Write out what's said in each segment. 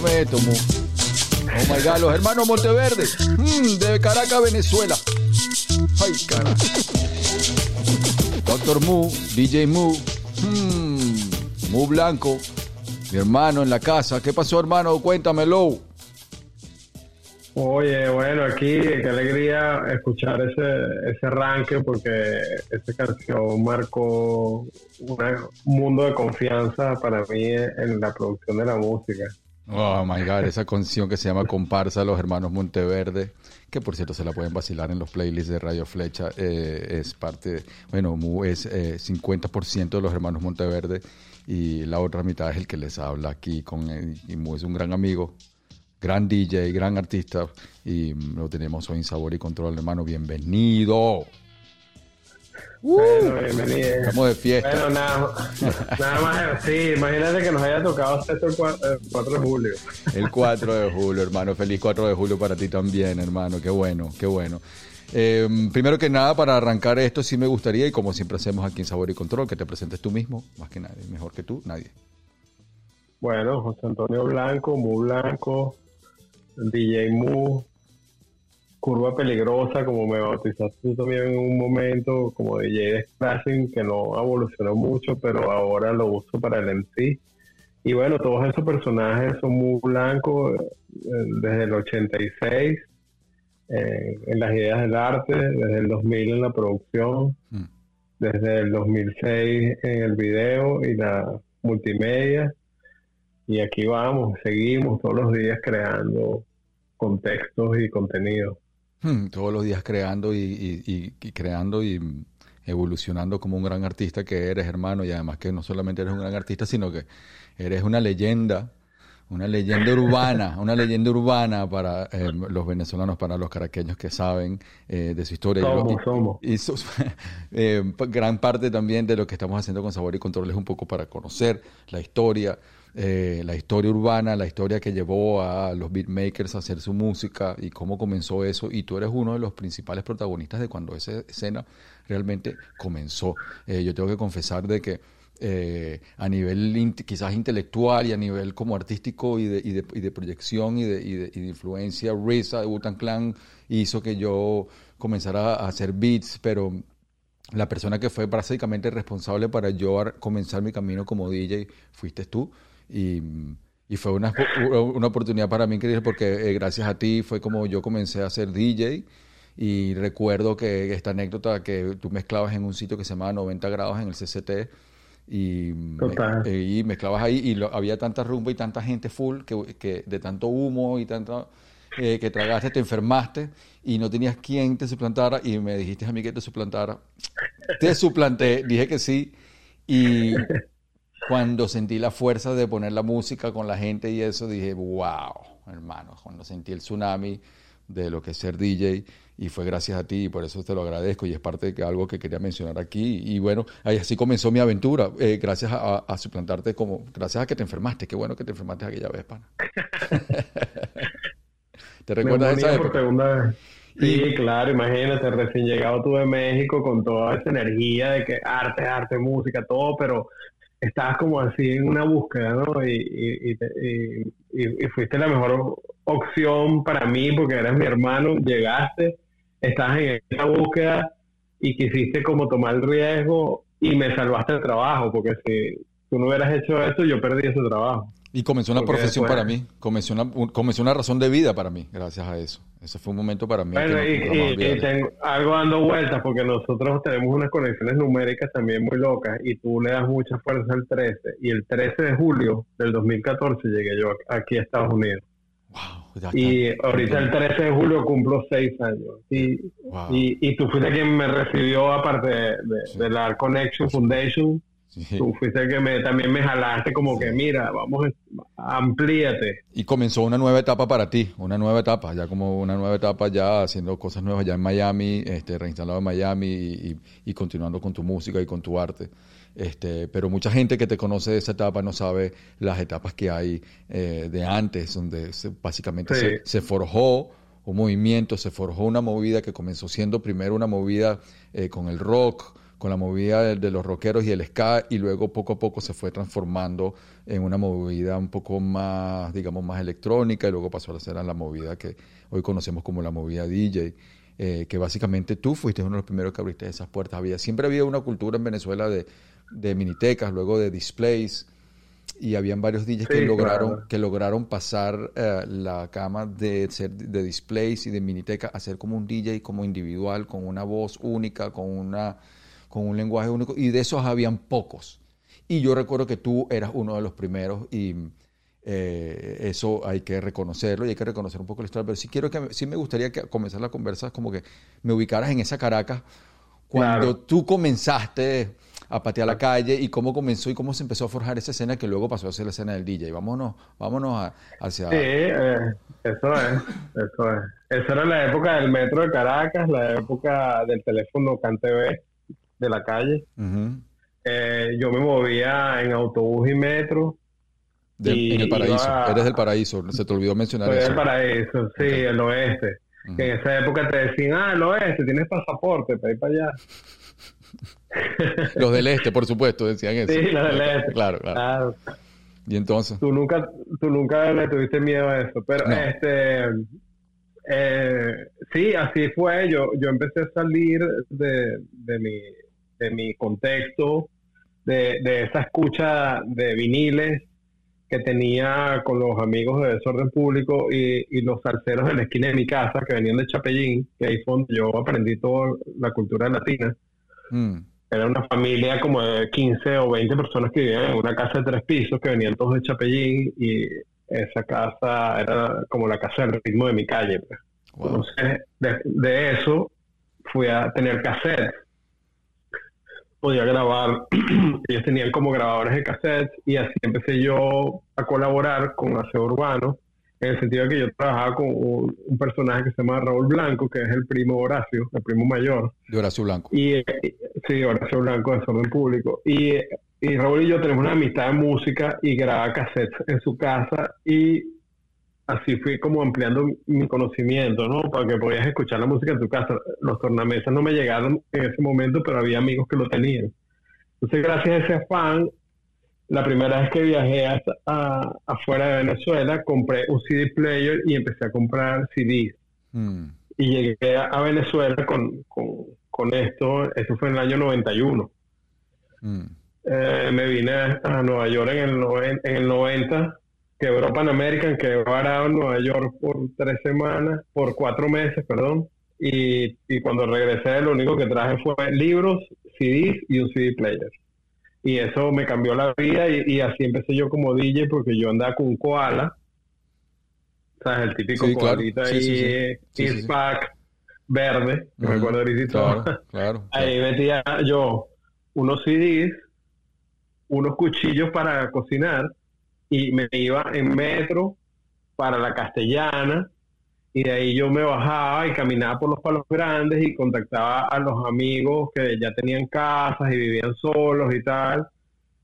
Va, ya me vacilame esto. Oh my god, los hermanos Monteverde. Mm, de Caracas, Venezuela. Ay, cara. Doctor Mu, DJ Mu. mm, Mu Blanco. Mi hermano en la casa. ¿Qué pasó, hermano? Cuéntamelo. Oye, bueno, aquí qué alegría escuchar ese, ese arranque porque esta canción marcó un mundo de confianza para mí en la producción de la música. Oh my god, esa canción que se llama Comparsa los hermanos Monteverde, que por cierto se la pueden vacilar en los playlists de Radio Flecha, eh, es parte, bueno, Mu es eh, 50% de los hermanos Monteverde y la otra mitad es el que les habla aquí con él, y Mu es un gran amigo, gran DJ, gran artista y lo tenemos hoy en Sabor y Control, hermano, bienvenido. Bueno, bienvenido. Estamos de fiesta. Bueno, nada, nada más, sí, imagínate que nos haya tocado esto el 4, de julio. El 4 de julio, hermano. Feliz 4 de julio para ti también, hermano. Qué bueno, qué bueno. Eh, primero que nada, para arrancar esto, sí me gustaría, y como siempre hacemos aquí en Sabor y Control, que te presentes tú mismo, más que nadie, mejor que tú, nadie. Bueno, José Antonio Blanco, Mu Blanco, DJ Mu, Curva Peligrosa, como me bautizaste tú también en un momento, como DJ de Scratching, que no evolucionó mucho, pero ahora lo uso para el MC. Y bueno, todos esos personajes son muy blancos desde el 86, eh, en las ideas del arte, desde el 2000 en la producción, Mm. desde el 2006 en el video y la multimedia. Y aquí vamos, seguimos todos los días creando contextos y contenidos. Hmm, Todos los días creando y, y- y- y creando y evolucionando como un gran artista que eres, hermano, y además que no solamente eres un gran artista, sino que eres una leyenda, una leyenda urbana, una leyenda urbana para eh, los venezolanos, para los caraqueños que saben eh, de su historia. Y Somos, y- somos. y sus- eh, gran parte también de lo que estamos haciendo con Sabor y Control es un poco para conocer la historia, eh, la historia urbana, la historia que llevó a los beatmakers a hacer su música y cómo comenzó eso. Y tú eres uno de los principales protagonistas de cuando esa escena realmente comenzó. Eh, yo tengo que confesar de que eh, a nivel quizás intelectual y a nivel como artístico y de, proyección y de, influencia, RZA de Wu-Tang Clan hizo que yo comenzara a hacer beats, pero la persona que fue básicamente responsable para yo ar- comenzar mi camino como DJ fuiste tú y, y fue una, una oportunidad para mí increíble porque eh, gracias a ti fue como yo comencé a ser DJ y recuerdo que esta anécdota que tú mezclabas en un sitio que se llamaba 90 grados en el CCT y, Total. y mezclabas ahí y lo- había tanta rumba y tanta gente full que, que de tanto humo y tanta eh, que tragaste, te enfermaste y no tenías quien te suplantara y me dijiste a mí que te suplantara. Te suplanté, dije que sí y cuando sentí la fuerza de poner la música con la gente y eso dije, wow, hermano, cuando sentí el tsunami de lo que es ser DJ y fue gracias a ti y por eso te lo agradezco y es parte de algo que quería mencionar aquí y bueno, ahí así comenzó mi aventura, eh, gracias a, suplantarte como, gracias a que te enfermaste, qué bueno que te enfermaste aquella vez, pana. ¿Te recuerdas de esa época? Segunda Sí, claro, imagínate, recién llegado tú de México con toda esa energía de que arte, arte, música, todo, pero estabas como así en una búsqueda, ¿no? Y, y, fuiste la mejor opción para mí porque eres mi hermano, llegaste, estás en esa búsqueda y quisiste como tomar el riesgo y me salvaste el trabajo, porque si tú no hubieras hecho eso, yo perdí ese trabajo. Y comenzó una profesión para mí, comenzó una, comenzó una razón de vida para mí, gracias a eso. Ese fue un momento para mí. Bueno, y, tengo algo dando vueltas, porque nosotros tenemos unas conexiones numéricas también muy locas, y tú le das mucha fuerza al 13, y el 13 de julio del 2014 llegué yo aquí a Estados Unidos. Wow, y ahorita el 13 de julio cumplo seis años. Y, y, tú fuiste quien me recibió, aparte de, de la Connection Foundation, Tú fuiste que me, también me jalaste como que, mira, vamos, amplíate. Y comenzó una nueva etapa para ti, una nueva etapa, ya como una nueva etapa ya haciendo cosas nuevas ya en Miami, este, reinstalado en Miami y, continuando con tu música y con tu arte. Este, pero mucha gente que te conoce de esa etapa no sabe las etapas que hay eh, de antes, donde básicamente se, se forjó un movimiento, se forjó una movida que comenzó siendo primero una movida eh, con el rock, con la movida de, los rockeros y el ska y luego poco a poco se fue transformando en una movida un poco más, digamos, más electrónica y luego pasó a ser la movida que hoy conocemos como la movida DJ. Eh, que básicamente tú fuiste uno de los primeros que abriste esas puertas. Había, siempre había una cultura en Venezuela de, de minitecas, luego de displays, y habían varios DJs que lograron que lograron pasar eh, la cama de ser de displays y de miniteca a ser como un DJ como individual con una voz única con una con un lenguaje único, y de esos habían pocos. Y yo recuerdo que tú eras uno de los primeros y eh, eso hay que reconocerlo y hay que reconocer un poco la historia. Pero sí, quiero que, sí me gustaría que comenzar la conversa como que me ubicaras en esa Caracas cuando tú comenzaste a patear la calle y cómo comenzó y cómo se empezó a forjar esa escena que luego pasó a ser la escena del DJ. Vámonos, vámonos hacia... Sí, eh, eso es, eso es. Esa era la época del metro de Caracas, la época del teléfono CanTV de la calle. Eh, yo me movía en autobús y metro. en el paraíso, eres del paraíso, se te olvidó mencionar eso. del paraíso, sí, el oeste. Que en esa época te decían, ah, el oeste, tienes pasaporte para ir para allá. los del este, por supuesto, decían eso. Sí, los del este. Claro, claro. Y entonces. Tú nunca, tú nunca le tuviste miedo a eso, pero este. Eh, sí, así fue. Yo, yo empecé a salir de, de mi de mi contexto, de, de esa escucha de viniles que tenía con los amigos de Desorden Público y, y, los salseros de la esquina de mi casa que venían de Chapellín, que ahí fue donde yo aprendí toda la cultura latina. Mm. Era una familia como de 15 o 20 personas que vivían en una casa de tres pisos que venían todos de Chapellín y esa casa era como la casa del ritmo de mi calle. Pues. Entonces, de, de, eso fui a tener cassettes podía grabar, ellos tenían como grabadores de cassette y así empecé yo a colaborar con Aseo Urbano, en el sentido de que yo trabajaba con un, personaje que se llama Raúl Blanco, que es el primo Horacio, el primo mayor. De Horacio Blanco. Y, sí, Horacio Blanco de Desorden Público. Y, y Raúl y yo tenemos una amistad de música y grababa cassettes en su casa y así fui como ampliando mi conocimiento, ¿no? Para que podías escuchar la música en tu casa. Los tornamesas no me llegaron en ese momento, pero había amigos que lo tenían. Entonces, gracias a ese afán, la primera vez que viajé hasta, afuera de Venezuela, compré un CD player y empecé a comprar CDs. Mm. Y llegué a, Venezuela con, con, esto, eso fue en el año 91. Mm. Eh, me vine a Nueva York en el, en el 90 quebró Pan American, quebró varado en Nueva York por tres semanas, por cuatro meses, perdón. Y, y, cuando regresé, lo único que traje fue libros, CDs y un CD player. Y eso me cambió la vida y, así empecé yo como DJ porque yo andaba con un koala. ¿Sabes? El típico koalita ahí, pack verde, que me acuerdo ahorita. Claro, ahí metía yo unos CDs, unos cuchillos para cocinar y me iba en metro para la castellana y de ahí yo me bajaba y caminaba por los palos grandes y contactaba a los amigos que ya tenían casas y vivían solos y tal.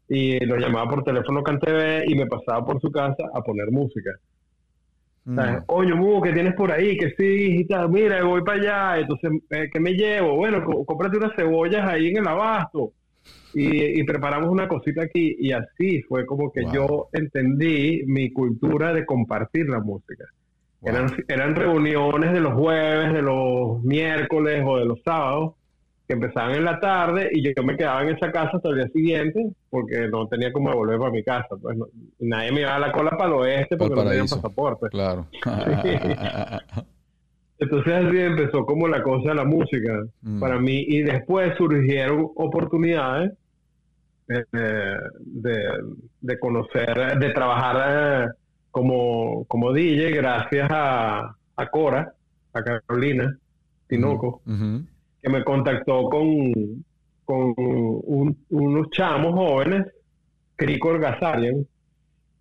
Y los llamaba por teléfono CanTV y me pasaba por su casa a poner música. Mm. Oye, Mu, ¿qué tienes por ahí? Que sí, y tal. Mira, voy para allá. Entonces, eh, ¿qué me llevo? Bueno, có- cómprate unas cebollas ahí en el abasto. Y, y preparamos una cosita aquí. Y así fue como que Wow. yo entendí mi cultura de compartir la música. Wow. Eran, eran reuniones de los jueves, de los miércoles o de los sábados que empezaban en la tarde y yo, yo me quedaba en esa casa hasta el día siguiente porque no tenía como volver para mi casa. Pues no- nadie me iba a la cola para el oeste porque no tenían pasaporte. Claro. Entonces así empezó como la cosa de la música Mm. para mí y después surgieron oportunidades eh, de, de conocer, de trabajar eh, como, como DJ gracias a, a Cora, a Carolina Tinoco, Ujú. que me contactó con, con un- unos chamos jóvenes, Crico Orgazarian,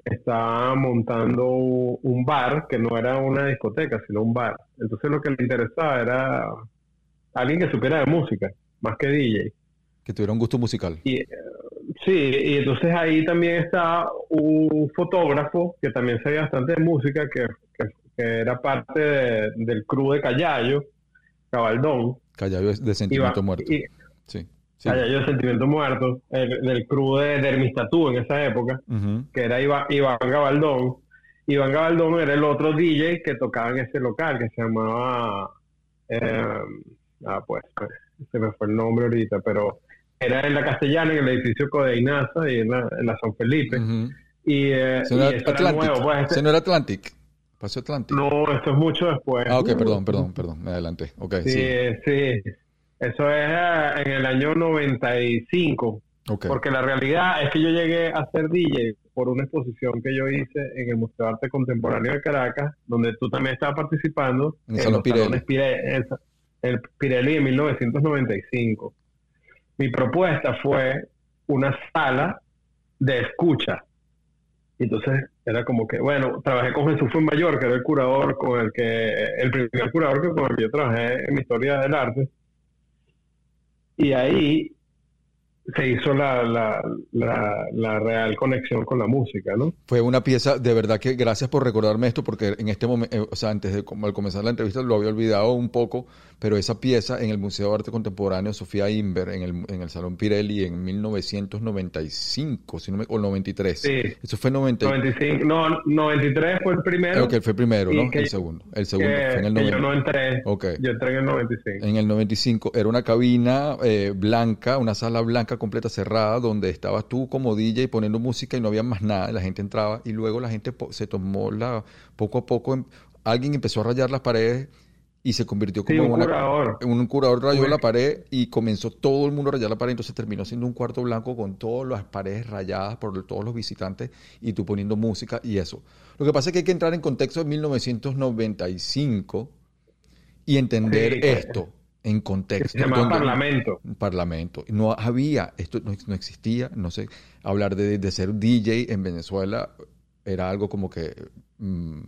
estaba montando un bar que no era una discoteca, sino un bar. Entonces lo que le interesaba era alguien que supiera de música, más que DJ. Que tuviera un gusto musical. Y eh, sí, y entonces ahí también está un fotógrafo que también sabía bastante de música, que, que- que era parte de- del crew de Callayo, Cabaldón. Callayo es de sentimiento muerto. y- Sí. Sí. Callayo de Sentimiento Muerto, el- del crew de Dermistatú en esa época, que era Iba- Iván Gabaldón. Iván Gabaldón era el otro DJ que tocaba en ese local que se llamaba. eh, ah, pues, se me fue el nombre ahorita, pero era en la Castellana, en el edificio Codeinaza y en la, en la San Felipe. Y, eh, Ese y no eso era era Atlantic. nuevo. Pues, este- no era Atlantic. Pasó Atlantic. no, esto es mucho después. Ah, ok, perdón, perdón, perdón. Me adelanté. Ok, Sí, sí. sí. Eso es eh, en el año 95. Ok. Porque la realidad es que yo llegué a ser DJ por una exposición que yo hice en el Museo de Arte Contemporáneo de Caracas, donde tú también estabas participando En el Salón los Pirelli. salones Pire- el, el Pirelli de 1995. Mi propuesta fue una sala de escucha. Entonces era como que, bueno, trabajé con Jesús Mayor, que era el curador con el que, el primer curador que con el que yo trabajé en mi historia del arte. Y ahí se hizo la, la, la, la real conexión con la música, ¿no? Fue una pieza, de verdad que gracias por recordarme esto, porque en este momento, o sea, antes de al comenzar la entrevista lo había olvidado un poco, pero esa pieza en el Museo de Arte Contemporáneo Sofía Inver, en el, en el Salón Pirelli en 1995, si no me, o 93. Sí. Eso fue 90, 95, no, 93 fue el primero. Ok, fue el primero, ¿no? que- el segundo. El segundo que- fue en el que yo 90. no entré. Ok. Yo entré en el 95. En el 95 era una cabina eh, blanca, una sala blanca completa cerrada, donde estabas tú como DJ poniendo música y no había más nada. La gente entraba y luego la gente po- se tomó la. Poco a poco, em- alguien empezó a rayar las paredes y se convirtió como Sí, un una. curador. un curador rayó la pared y comenzó todo el mundo a rayar la pared. Entonces terminó siendo un cuarto blanco con todas las paredes rayadas por todos los visitantes y tú poniendo música y eso. Lo que pasa es que hay que entrar en contexto de 1995 y entender Sí, esto en contexto. se llama Parlamento. parlamento. No había, esto no, no existía, no sé, hablar de, de ser DJ en Venezuela era algo como que mm,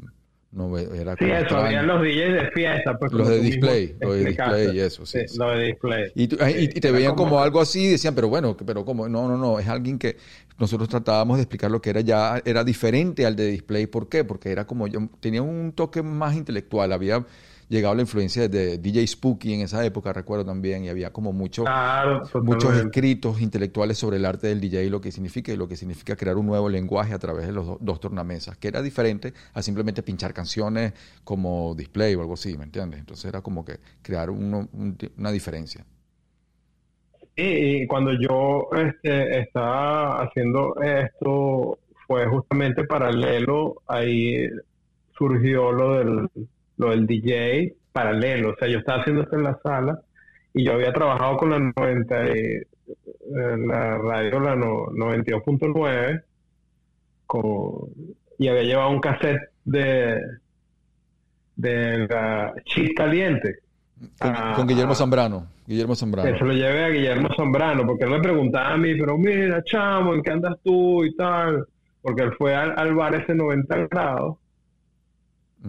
no era Sí, como eso, habían los DJs de fiesta. Pues, Los como de display, los de display y eso, sí, sí. De display. Y, tú- y- y te veían como, algo así y decían, pero bueno, pero como, no, no, no, es alguien que nosotros tratábamos de explicar lo que era ya, era diferente al de display. ¿Por qué? Porque era como, yo, tenía un toque más intelectual, había llegado la influencia de DJ Spooky en esa época, recuerdo también, y había como mucho, Claro, muchos escritos intelectuales sobre el arte del DJ y lo que significa y lo que significa crear un nuevo lenguaje a través de los do- dos tornamesas, que era diferente a simplemente pinchar canciones como display o algo así, ¿me entiendes? Entonces era como que crear uno- un- una diferencia. Y, y cuando yo este, estaba haciendo esto, fue justamente paralelo, ahí surgió lo del, lo del DJ paralelo. O sea, yo estaba haciendo esto en la sala y yo había trabajado con la 90, y, eh, la radio, la no- 92.9, con- y había llevado un cassette de, de la Chis Caliente. Con, Ah, con Guillermo. Zambrano. Guillermo Que se Zambrano. lo lleve a Guillermo Zambrano, porque él me preguntaba a mí, pero mira, chamo, ¿en qué andas tú y tal? Porque él fue al, al bar ese 90 grados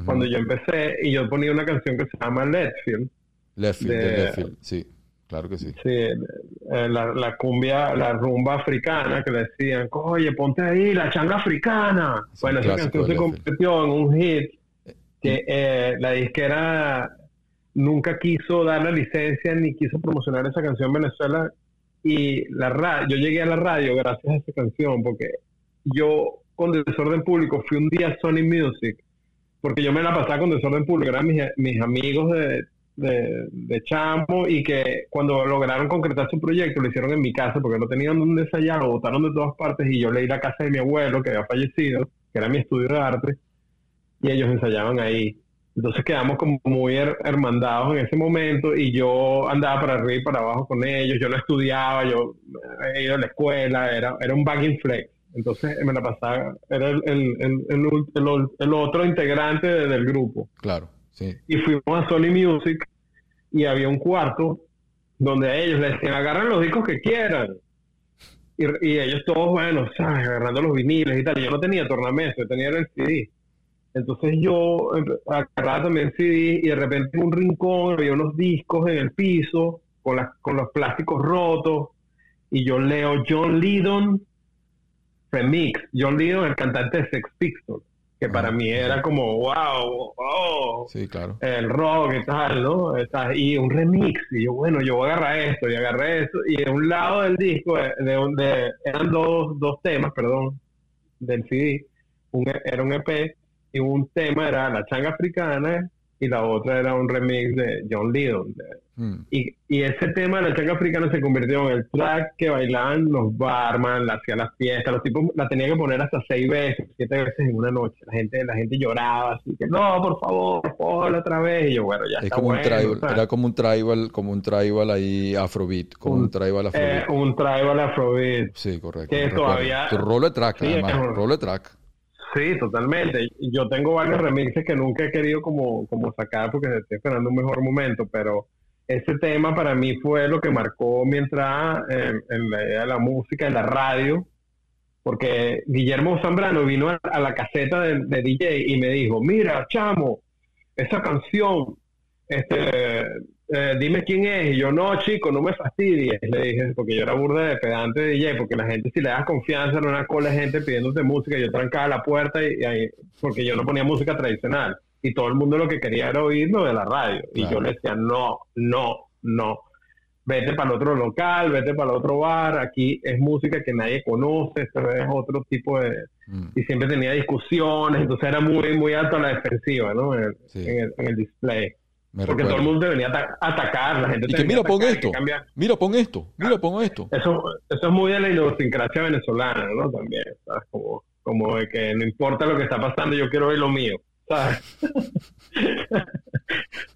Cuando yo empecé, y yo ponía una canción que se llama Letfield. De, de- Leftfield, sí, claro que sí. Sí, eh, la, la cumbia, la rumba africana que le decían, oye, ponte ahí, la changa africana. Es bueno, esa canción se convirtió en un hit que eh, la disquera nunca quiso dar la licencia ni quiso promocionar esa canción en Venezuela. Y la ra- yo llegué a la radio gracias a esa canción, porque yo con Desorden Público fui un día a Sony Music, porque yo me la pasaba con Desorden Público, eran mis, mis amigos de, de, de chamo y que cuando lograron concretar su proyecto lo hicieron en mi casa porque no tenían dónde ensayar, lo botaron de todas partes y yo leí la casa de mi abuelo que había fallecido, que era mi estudio de arte, y ellos ensayaban ahí. Entonces quedamos como muy her- hermandados en ese momento y yo andaba para arriba y para abajo con ellos, yo no estudiaba, yo he ido a la escuela, era, era un backing flex. Entonces me la pasaba, era el, el, el, el, el- el otro integrante de- del grupo Claro, sí. y fuimos a Sony Music y había un cuarto donde a ellos les decían agarran los discos que quieran y, y ellos todos bueno ¿sabes? agarrando los viniles y tal yo no tenía tornamesa yo tenía el CD entonces yo agarraba también CD y de repente en un rincón había unos discos en el piso con, las con los plásticos rotos y yo leo John Lydon Remix John Lydon el cantante de Sex Pistols que para Ah, mí era como wow, wow Sí, claro. el rock y tal, ¿no? Y un remix, y yo, bueno, yo voy a agarrar esto, y agarré esto, y de un lado del disco, de, de un- de- eran dos, dos temas, perdón, del CD, un, era un EP, y un tema era La Changa Africana, y la otra era un remix de John Lydon. Mm, y, y ese tema de la changa africana se convirtió en el track que bailaban los barman, hacían las fiestas, los tipos la tenían que poner hasta seis veces, siete veces en una noche. La gente, la gente lloraba, así que no, por favor, ponla otra vez. Y yo, bueno, ya Es está como un bueno, tribal, ¿sabes? era como un tribal, como un tribal ahí afrobeat, como un, Un- tribal Eh, afrobeat. un tribal afrobeat. sí, correcto. que todavía- Tu rolo de track, Sí, además, es un- rolo de track. Sí, totalmente. Yo tengo varios remixes que nunca he querido como, como sacar porque estoy esperando un mejor momento, pero ese tema para mí fue lo que marcó mi entrada en, la idea de la música, en la radio, porque Guillermo Zambrano vino a, la caseta de DJ y me dijo, mira, chamo, esa canción, este, eh, dime quién es. Y yo, no, chico, no me fastidies, le dije, porque yo era burda de pedante de DJ, porque la gente, si le das confianza, era una cola de gente pidiéndote música, yo trancaba la puerta y, y ahí, porque yo no ponía música tradicional. Y todo el mundo lo que quería era oír lo de la radio. Y yo le decía, no, no, no. Vete para el otro local, vete para el otro bar, aquí es música que nadie conoce, esto es otro tipo de... Mm, Y siempre tenía discusiones, entonces era muy, muy alto a la defensiva, ¿no? En el, Sí. en el, en el display. Me Porque todo recuerdo. el mundo te venía a ata- a atacar, la gente Y te que mira, pon esto, mira, pon esto, mira, pon esto. Eso, eso es muy de la idiosincrasia venezolana, ¿no? También, ¿sabes? Como, como de que no importa lo que está pasando, yo quiero oír lo mío, ¿sabes?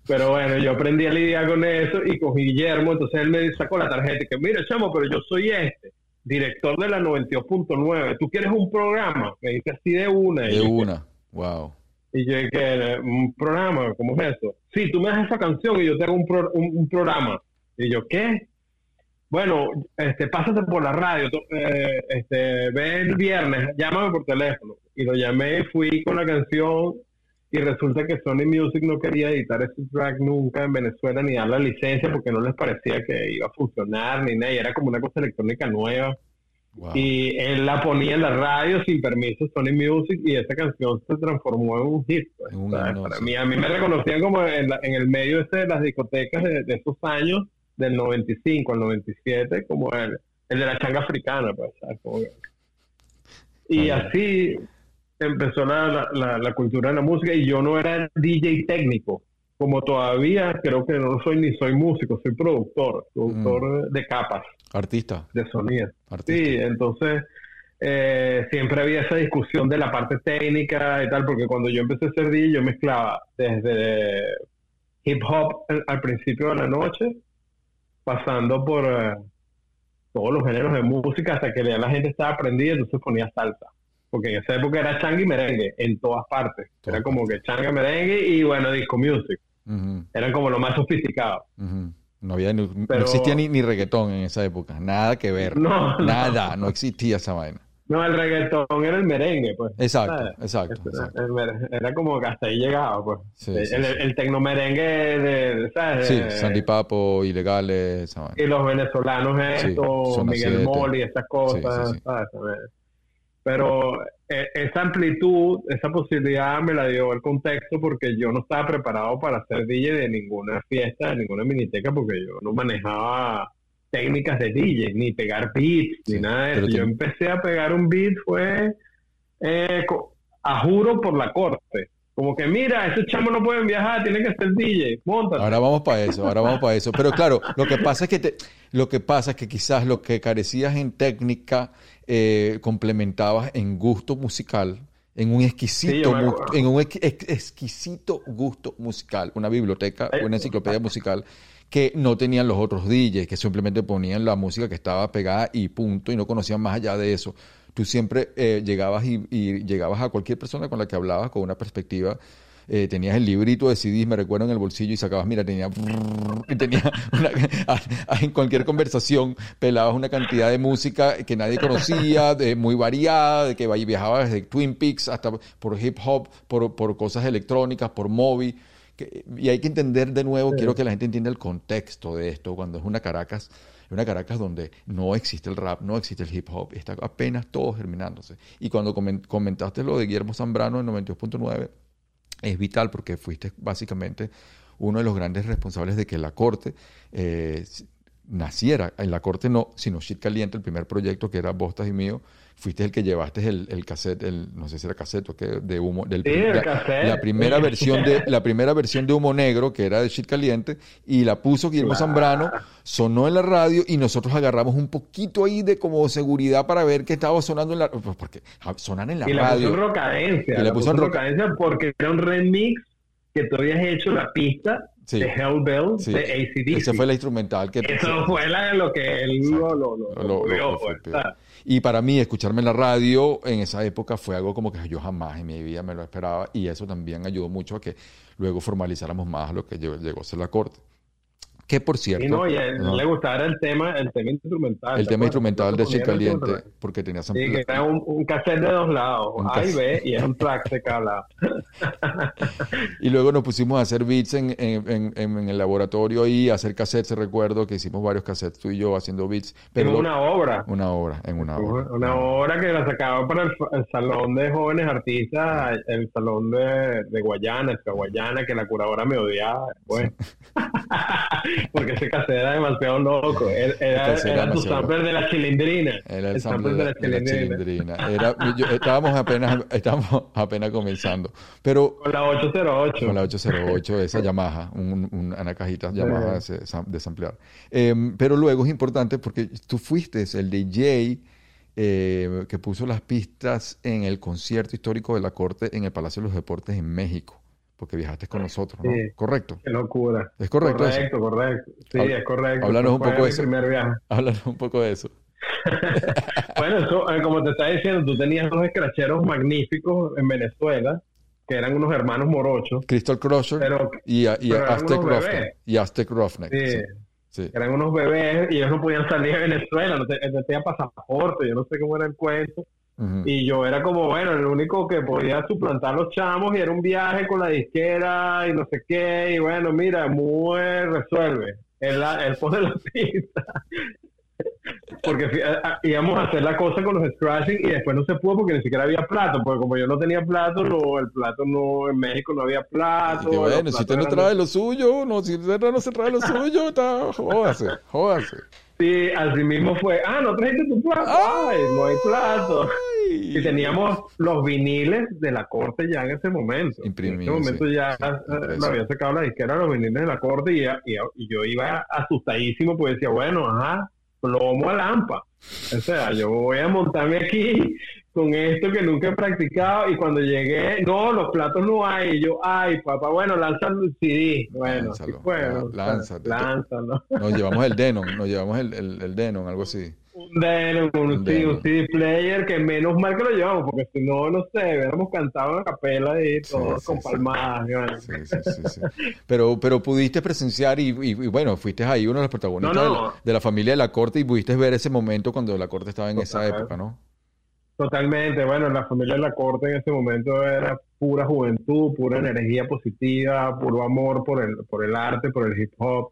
pero bueno, yo aprendí a lidiar con eso y con Guillermo, entonces él me sacó la tarjeta y que, mira, chamo, pero yo soy este, director de la 92.9, ¿tú quieres un programa? Me dice así de una. De una. Wow. Y yo dije, un programa, ¿cómo es eso? Sí, tú me das esa canción y yo te hago un, pro- un, programa. Y yo, ¿qué? Bueno, este, pásate por la radio, eh, este, ve el viernes, llámame por teléfono. Y lo llamé, fui con la canción y resulta que Sony Music no quería editar ese track nunca en Venezuela ni dar la licencia porque no les parecía que iba a funcionar ni nada. Y era como una cosa electrónica nueva wow. y él la ponía en la radio sin permiso Sony Music y esa canción se transformó en un hit pues, para mí a mí me reconocían como en, la- en el medio ese de las discotecas de, de esos años del 95 al 97 como el, el de la changa africana pues, y Ah, así empezó la, la, cultura de la música y yo no era DJ técnico como todavía creo que no soy ni soy músico soy productor productor de capas Artista, de sonido artista. Sí, entonces eh, siempre había esa discusión de la parte técnica y tal, porque cuando yo empecé a ser DJ yo mezclaba desde hip hop al, principio de la noche, pasando por eh, todos los géneros de música hasta que ya la gente estaba aprendida, entonces ponía salsa. Porque en esa época era changa y merengue en todas partes. Era como que changa, merengue y bueno, disco music. Eran como lo más sofisticado. No había ni- Pero- no existía ni, ni reggaetón en esa época, nada que ver. No. Nada, no existía esa vaina. No, el reggaetón era el merengue, pues. Exacto, exacto, mere- era como que hasta ahí llegaba, pues. Sí, el, sí, el, sí. el tecnomerengue de, ¿sabes? Sí, De- Sandy Papo, ilegales, esa vaina. y los venezolanos estos, Miguel 7. Moli, esas cosas. ¿sabes? Pero eh, esa amplitud, esa posibilidad me la dio el contexto porque yo no estaba preparado para ser DJ de ninguna fiesta, de ninguna miniteca, porque yo no manejaba técnicas de DJ, ni pegar beats, Sí, ni nada de eso. Yo empecé a pegar un beat, fue eh, co- a juro por la corte. Como que mira, esos chamos no pueden viajar, tienen que ser DJ, montate. Ahora vamos para eso, ahora vamos para eso. Pero claro, lo que pasa es que te- lo que pasa es que quizás lo que carecías en técnica eh, complementabas en gusto musical, en un exquisito, en un ex- ex- exquisito gusto musical, una biblioteca, Eh, una enciclopedia musical que no tenían los otros DJs, que simplemente ponían la música que estaba pegada y punto, y no conocían más allá de eso. Tú siempre eh, llegabas y, y llegabas a cualquier persona con la que hablabas con una perspectiva eh, tenías el librito de CDs, me recuerdo, en el bolsillo y sacabas, mira, tenía... Y tenía una- en cualquier conversación pelabas una cantidad de música que nadie conocía, de, muy variada, de que va- viajaba desde Twin Peaks hasta por hip hop, por, por cosas electrónicas, por que- y hay que entender de nuevo, quiero que la gente entienda el contexto de esto, cuando es una Caracas, una Caracas donde no existe el rap, no existe el hip hop, está apenas todo germinándose. Y cuando comen- comentaste lo de Guillermo Zambrano en 92.9, es vital porque fuiste básicamente uno de los grandes responsables de que la corte eh, naciera. En la corte no, sino Shit Caliente, el primer proyecto que era Bostas y mío. Fuiste el que llevaste el, el cassette, el, no sé si era cassette o qué, de humo. Del, Sí, el la, cassette. la primera versión de la primera versión de Humo Negro, que era de Shit Caliente, y la puso Guillermo. Zambrano, sonó en la radio y nosotros agarramos un poquito ahí de como seguridad para ver qué estaba sonando en la pues porque ah, sonan en la y la puso radio. en rocadencia. Y la la puso puso en en roca- rocadencia porque era un remix que tú habías hecho la pista Sí. de Hellbell Sí. de ACDC. Esa fue la instrumental que Eso fue la- lo que él lo, lo, pues. Y para mí, escucharme en la radio en esa época fue algo como que yo jamás en mi vida me lo esperaba. Y eso también ayudó mucho a que luego formalizáramos más lo que llegó a ser la corte. Que por cierto. Y no, y a él ¿no? le gustaba el tema, el tema instrumental. el ¿te tema instrumental de Lo Chic ponían en el Caliente, porque tenía Sí, que era un, un cassette de dos lados, A y B, y es un track de cada lado. Y luego nos pusimos a hacer beats en, en- en- en el laboratorio y a hacer cassettes. Recuerdo que hicimos varios cassettes, tú y yo haciendo beats. Pero Pero lo- una obra. una hora, en una hora. Una obra que la sacaba para el, el Salón de Jóvenes Artistas, el Salón de, de Guayana, el Guayana, que la curadora me odiaba después. Porque ese cassette era demasiado loco. Era, era, cassette era era tu sampler de la chilindrina. Era el, sample de la, de la chilindrina. Era, yo- estábamos, apenas, estábamos apenas comenzando. Pero Con la 808. con la 808, esa Yamaha, un- un- una cajita Yamaha sam- de samplear. Em, pero luego es importante porque tú fuiste el DJ eh, que puso las pistas en el concierto histórico de la Corte en el Palacio de los Deportes en México, porque viajaste con nosotros, ¿no? Sí. Correcto. Qué locura. Es correcto eso. Correcto, correcto. Sí, es correcto. háblanos un poco de eso. primer viaje. Háblanos un poco de eso. Bueno, eso, eh, como te estaba diciendo, tú tenías dos escracheros magníficos en Venezuela, que eran unos hermanos morochos. Crystal Crusher Pero- y, y pero Aztec unos Roughneck. Y Aztec Roughneck. Sí. eran unos bebés y ellos no podían salir de Venezuela, no, te- no tenían pasaporte, yo no sé cómo era el cuento. Y yo era como, bueno, el único que podía suplantar los chamos y era un viaje con la disquera y no sé qué. Y bueno, mira, muy resuelve. Él, la- él pone la pista. Porque íbamos a hacer la cosa con los scratching y después no se pudo porque ni siquiera había plato. Porque como yo no tenía plato, no, el plato no, en México no había plato. Y bueno, si usted no trae lo suyo, no, si usted no se trae lo suyo, está, jódase, jódase. Sí, así mismo fue. Ah, no trajiste tu plato. Ay, no hay plato. Y teníamos los viniles de la corte ya en ese momento. Imprimidos, en ese momento sí. ya Sí, lo había sacado la disquera los viniles de la corte y, ya- y, y yo iba asustadísimo pues decía, bueno, ajá, plomo a lampa. O sea, yo voy a montarme aquí con esto que nunca he practicado y cuando llegué, no, los platos no hay. Y yo, ay, papá, bueno, lánzalo el CD. Bueno, Lánzalo, fue, ah, ¿no? O sea, lánzate. Lánzalo. Nos llevamos el Denon, nos llevamos el, el, el Denon, algo así. Un un, Un Denon. un CD player que menos mal que lo llevamos, porque si no, no sé, hubiéramos cantado en capela y todos sí, con sí. palmadas. bueno. Sí, sí, sí, sí. Pero, pero pudiste presenciar y, y- y bueno, fuiste ahí uno de los protagonistas No, no. De, la, de la familia de la corte y pudiste ver ese momento cuando la corte estaba en esa época, ¿no? Totalmente, bueno, la familia de la corte en ese momento era pura juventud, pura energía positiva, puro amor por el, por el arte, por el hip hop.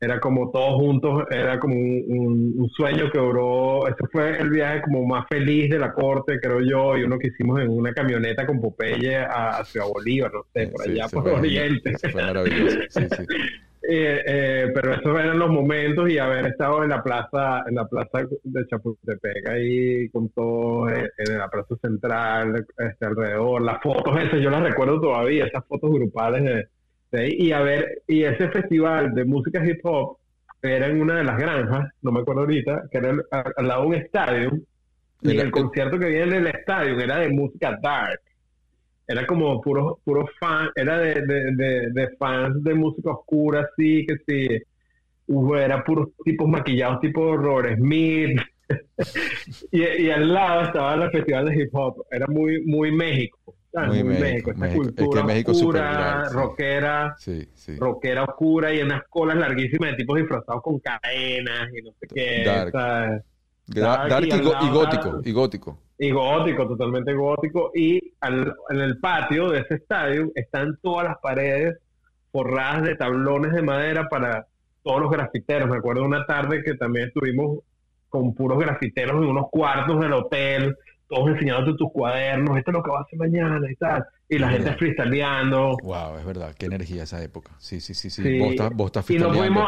Era como todos juntos, era como un, un, sueño que duró, ese fue el viaje como más feliz de la corte, creo yo, y uno que hicimos en una camioneta con Popeye a, Ciudad Bolívar, no sé, por allá, por Oriente. fue maravilloso, sí, sí. Eh, eh, pero esos eran los momentos y haber estado en la plaza, en la plaza de Chapultepec ahí con todo eh, en la plaza central, este, alrededor, las fotos esas, yo las recuerdo todavía, esas fotos grupales de, y a ver, y ese festival de música hip hop era en una de las granjas, no me acuerdo ahorita, que era al, lado de un estadio, y el, el concierto que viene en el estadio era de música dark. Era como puro, puro fan, era de, de, de, fans de música oscura, así que sí, era puros tipos maquillados, tipo Robert Smith, y, y, al lado estaba el festival de hip hop, era muy, muy México. Muy, México, esta cultura oscura, rockera, sí, sí. rockera oscura y unas colas larguísimas de tipos disfrazados con cadenas y no sé qué. Dark, Dark, y, y, gótico, y gótico. Y gótico, totalmente gótico. Y en el patio de ese estadio están todas las paredes forradas de tablones de madera para todos los grafiteros. Me acuerdo una tarde que también estuvimos con puros grafiteros en unos cuartos del hotel, todos enseñándote tus cuadernos, esto es lo que va a hacer mañana y tal. Y la gente freestyleando. Wow, es verdad, qué energía esa época. Sí, sí, sí, sí. Vos estás, vos estás freestyleando.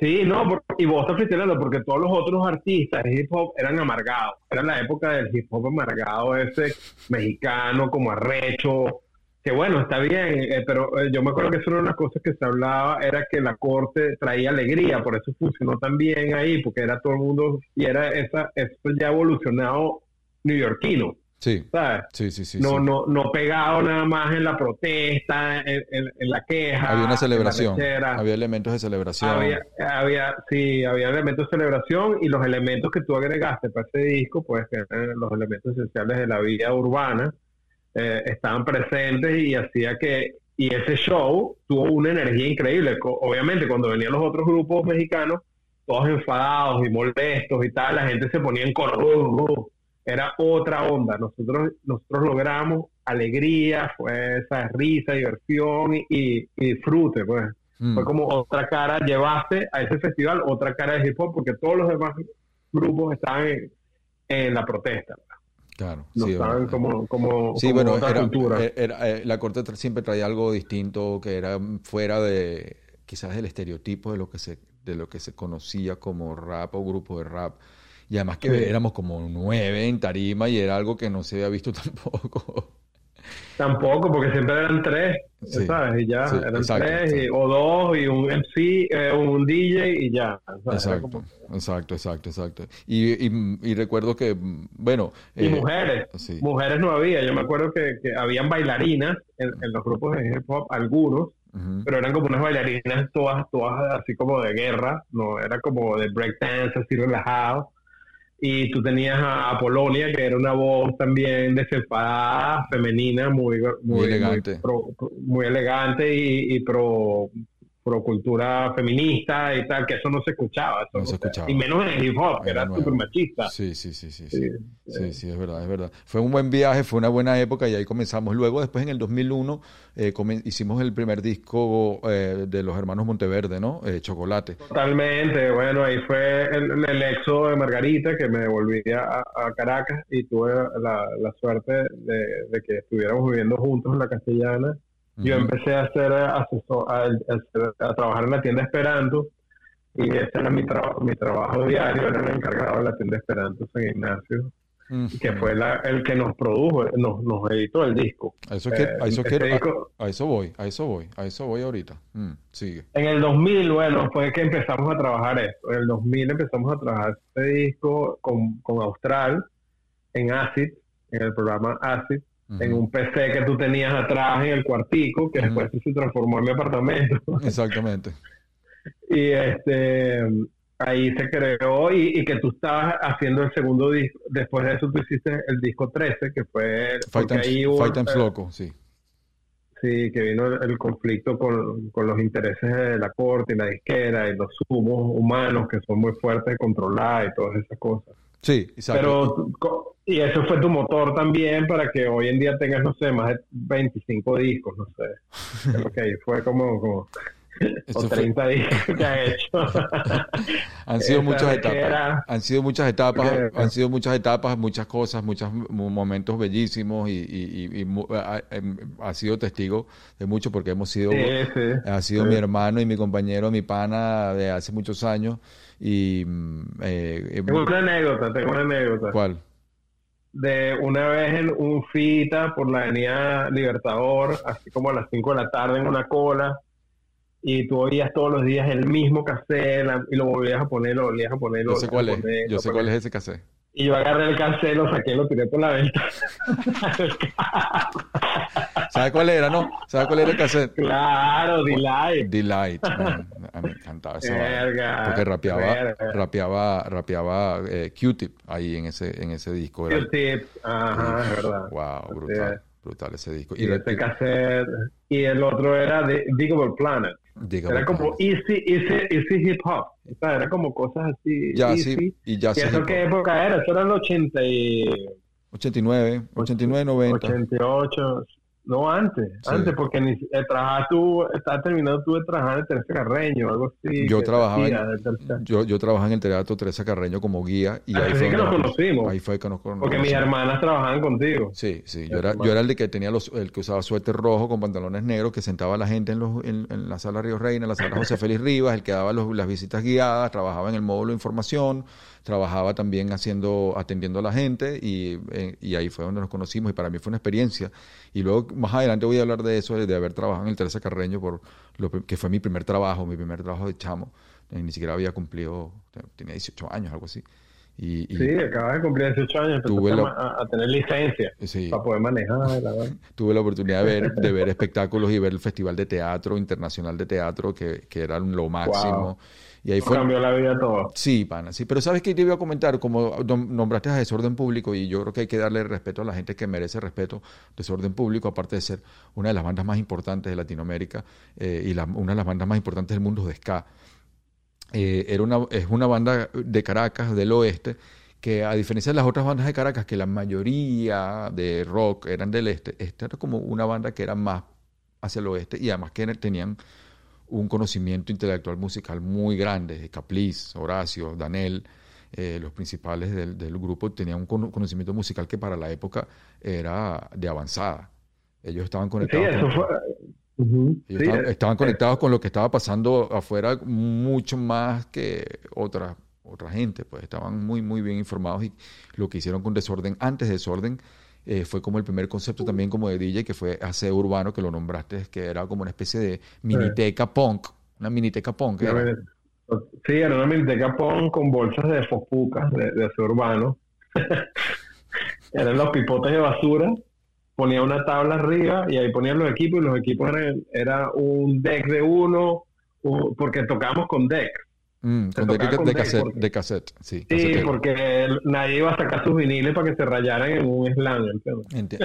Sí, no, y vos estás freestyleando porque todos los otros artistas de hip hop eran amargados. Era la época del hip hop amargado, ese mexicano como arrecho. Que bueno, está bien, eh, pero eh, yo me acuerdo que eso era una de las cosas que se hablaba, era que la corte traía alegría, por eso funcionó tan bien ahí, porque era todo el mundo, y era esa, eso ya evolucionado neoyorquino. Sí. Sí, sí, sí. No, no, no pegado nada más en la protesta, en, la queja. Había una celebración. Había elementos de celebración. Había, había, sí, había elementos de celebración y los elementos que tú agregaste para ese disco, pues que eran los elementos esenciales de la vida urbana, eh, estaban presentes y hacía que. Y ese show tuvo una energía increíble. Obviamente, cuando venían los otros grupos mexicanos, todos enfadados y molestos y tal, la gente se ponía en coro era otra onda. Nosotros, nosotros logramos alegría, fue esa risa, diversión y, disfrute, pues. Mm. Fue como otra cara, llevaste a ese festival otra cara de hip hop, porque todos los demás grupos estaban en, la protesta. Claro, no sí, estaban como, como, sí, bueno, otra cultura. Eh, la corte siempre traía algo distinto que era fuera de quizás del estereotipo de lo que se de lo que se conocía como rap o grupo de rap y además que éramos como nueve en tarima y era algo que no se había visto tampoco. Tampoco, porque siempre eran tres, ¿sabes? Y ya, eran tres, o dos, y un MC, eh, un DJ, y ya. Exacto, exacto, exacto, exacto. Y, y, recuerdo que, bueno... Y eh, mujeres, mujeres no había. Yo me acuerdo que, que habían bailarinas en, los grupos de hip hop, algunos, pero eran como unas bailarinas todas, todas así como de guerra, no, era como de breakdance, así relajado y tú tenías a, Polonia, que era una voz también desenfadada, femenina, muy, muy, elegante, muy, elegante y, pro, pro cultura feminista y tal, que eso no se escuchaba. no se escuchaba. Y menos en el hip hop, que era súper machista. Sí sí sí sí, sí sí sí, es verdad, es verdad. Fue un buen viaje, fue una buena época y ahí comenzamos. Luego, después en el 2001, eh, hicimos el primer disco eh, de los hermanos Monteverde, ¿no? Eh, Chocolate. Totalmente, bueno, ahí fue el, el, exo de Margarita que me devolví a, Caracas y tuve la, la suerte de, de que estuviéramos viviendo juntos en la castellana yo empecé a hacer asesor, a, trabajar en la tienda Esperanto y ese era mi, trabajo mi trabajo diario, era el encargado de la tienda Esperanto San Ignacio, que fue el que nos produjo, nos, nos editó el disco. A eso, que, a, eso a, eso voy, a eso voy, a eso voy ahorita. Mm, sigue. En el 2000, bueno, fue que empezamos a trabajar esto. En el 2000 empezamos a trabajar este disco con, con Austral en Acid, en el programa Acid en un PC que tú tenías atrás en el cuartico, que después se transformó en mi apartamento. Exactamente. y este ahí se creó y, que tú estabas haciendo el segundo disco. Después de eso tú hiciste el disco 13, que fue... Fight Times, Loco, sí. Sí, que vino el, conflicto con, con, los intereses de la corte y la disquera y los sumos humanos que son muy fuertes de controlar y todas esas cosas. Sí, exacto. Pero Y eso fue tu motor también para que hoy en día tengas, no sé, más de 25 discos, no sé. Creo que ahí fue como, como o fue- 30 discos que has hecho. Han sido muchas etapas. era- Han sido muchas etapas, Porque- han sido muchas etapas, muchas cosas, muchos momentos bellísimos y, y- y- y ha, em, ha sido testigo de mucho porque hemos sido, Sí, sí. ha sido Sí. mi hermano y mi compañero, mi pana de hace muchos años y mm, eh, eh, Tengo una anécdota, tengo una anécdota. ¿cuál? De una vez en un fita por la avenida Libertador, así como a las 5 de la tarde en una cola, y tú oías todos los días el mismo cassette la- y lo volvías a poner, lo volvías a poner, Yo sé cuál es, poner, yo sé cuál es ese cassette. Y yo agarré el cassette, lo saqué y lo tiré por la ventana. ¿Sabe cuál era, no? ¿Sabe cuál era el cassette? claro, Delight. Delight, man. Me encantaba esa. Verga, Porque rapeaba, verga. rapeaba, rapeaba eh, Q-Tip ahí en ese, en ese disco. Q-Tip, ajá, es verdad. Wow, brutal, brutal ese disco. Y re- ese cassette. Y el otro era de Digable Planet. diga, Era como easy, easy, easy hip hop. O sea, era como cosas así. Ya, easy. sí, y ya ¿Y eso qué época era? Eso era el 80 y... 89, 89, 90. 88. No, antes. Sí. Antes, porque ni, eh, tú, estabas terminando tú de trabajar en Tercer Carreño, algo así. Yo trabajaba hacía en- Yo, yo trabajaba en el Teatro Teresa Carreño como guía y ahí Así fue que nos conocimos. Ahí fue que nos cono- Porque mis conocimos. hermanas trabajaban contigo. Sí, sí, yo era, yo era el de que tenía los, el que usaba suéter rojo con pantalones negros, que sentaba a la gente en, los, en, en la sala Río Reina, en la sala José Félix Rivas, el que daba los- las visitas guiadas, trabajaba en el módulo de información, trabajaba también haciendo, atendiendo a la gente y, eh, y ahí fue donde nos conocimos y para mí fue una experiencia. Y luego más adelante voy a hablar de eso, de, haber trabajado en el Teresa Carreño, por lo que fue mi primer trabajo, mi primer trabajo de chamo. Eh, ni siquiera había cumplido, tenía 18 años, algo así. Y, y- Sí, acabas de cumplir 18 años, Tuve la- a, a tener licencia sí. para poder manejar. la tuve la oportunidad de ver, de ver espectáculos y ver el Festival de Teatro Internacional de Teatro, que, que era lo máximo. Wow. Y ahí fue... cambió la vida todo. Sí, pana, sí. Pero ¿sabes qué te iba a comentar? Como nom- nombraste a Desorden Público y yo creo que hay que darle respeto a la gente que merece respeto. Desorden Público, aparte de ser una de las bandas más importantes de Latinoamérica eh, y la- una de las bandas más importantes del mundo de ska. Eh, era una, es una banda de Caracas, del oeste, que a diferencia de las otras bandas de Caracas, que la mayoría de rock eran del este, esta era como una banda que era más hacia el oeste y además que tenían un conocimiento intelectual musical muy grande. Capliz, Horacio, Danel, eh, los principales del, del grupo tenían un cono- conocimiento musical que para la época era de avanzada. Ellos estaban conectados. con- fue. Ellos Sí, estaban, eh, estaban conectados con lo que estaba pasando afuera mucho más que otra, otra gente, pues estaban muy, muy bien informados y lo que hicieron con Desorden, antes de Desorden, eh, fue como el primer concepto también como de DJ, que fue Aseo Urbano, que lo nombraste, que era como una especie de miniteca punk, una miniteca punk. Era. Sí, era una miniteca pon con bolsas de fofucas de, de ese urbano. eran los pipotes de basura. Ponía una tabla arriba y ahí ponían los equipos y los equipos eran era un deck de uno, un- porque tocábamos con deck. Mm, con de, con cassette, porque- de cassette, sí. Porque nadie iba a sacar sus viniles para que se rayaran en un slam.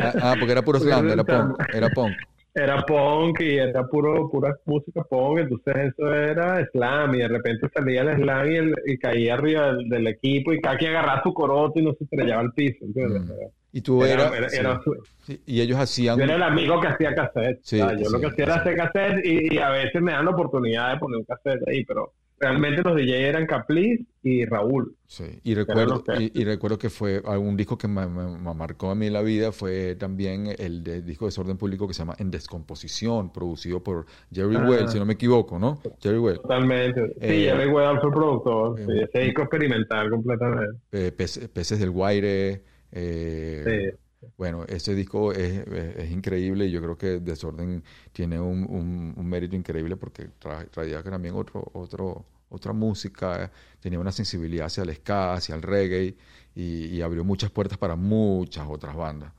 ah, ah, porque era puro slam, era punk, era punk. Era punk y era puro pura música punk, entonces eso era slam y de repente salía el slam y, el- y caía arriba del, del equipo y cada quien agarraba su coroto y no se estrellaba al piso. ¿entiendes? Mm. Y tú Era- eras, era- sí, era su- sí, y ellos hacían, yo era el amigo que hacía cassette. Sí, o sea, yo lo que hacía era hacer cassette y, y a veces me dan la oportunidad de poner un cassette ahí, pero realmente los DJ eran Capliz y Raúl. Sí, y recuerdo, y, y recuerdo que fue algún disco que me, me- me marcó a mí la vida fue también el de, disco de Desorden Público que se llama En Descomposición, producido por Jerry Ah. Well, si no me equivoco, ¿no? Jerry Well. Totalmente. Sí, Eh, Jerry Weddle fue el productor. eh, sí, ese disco experimental completamente. Eh, Peces, Peces del Guaire. eh, Sí. Bueno, ese disco es, es- es increíble y yo creo que Desorden tiene un, un- un mérito increíble porque tra- traía también otro, otro, otra música, tenía una sensibilidad hacia el ska, hacia el reggae y, y abrió muchas puertas para muchas otras bandas.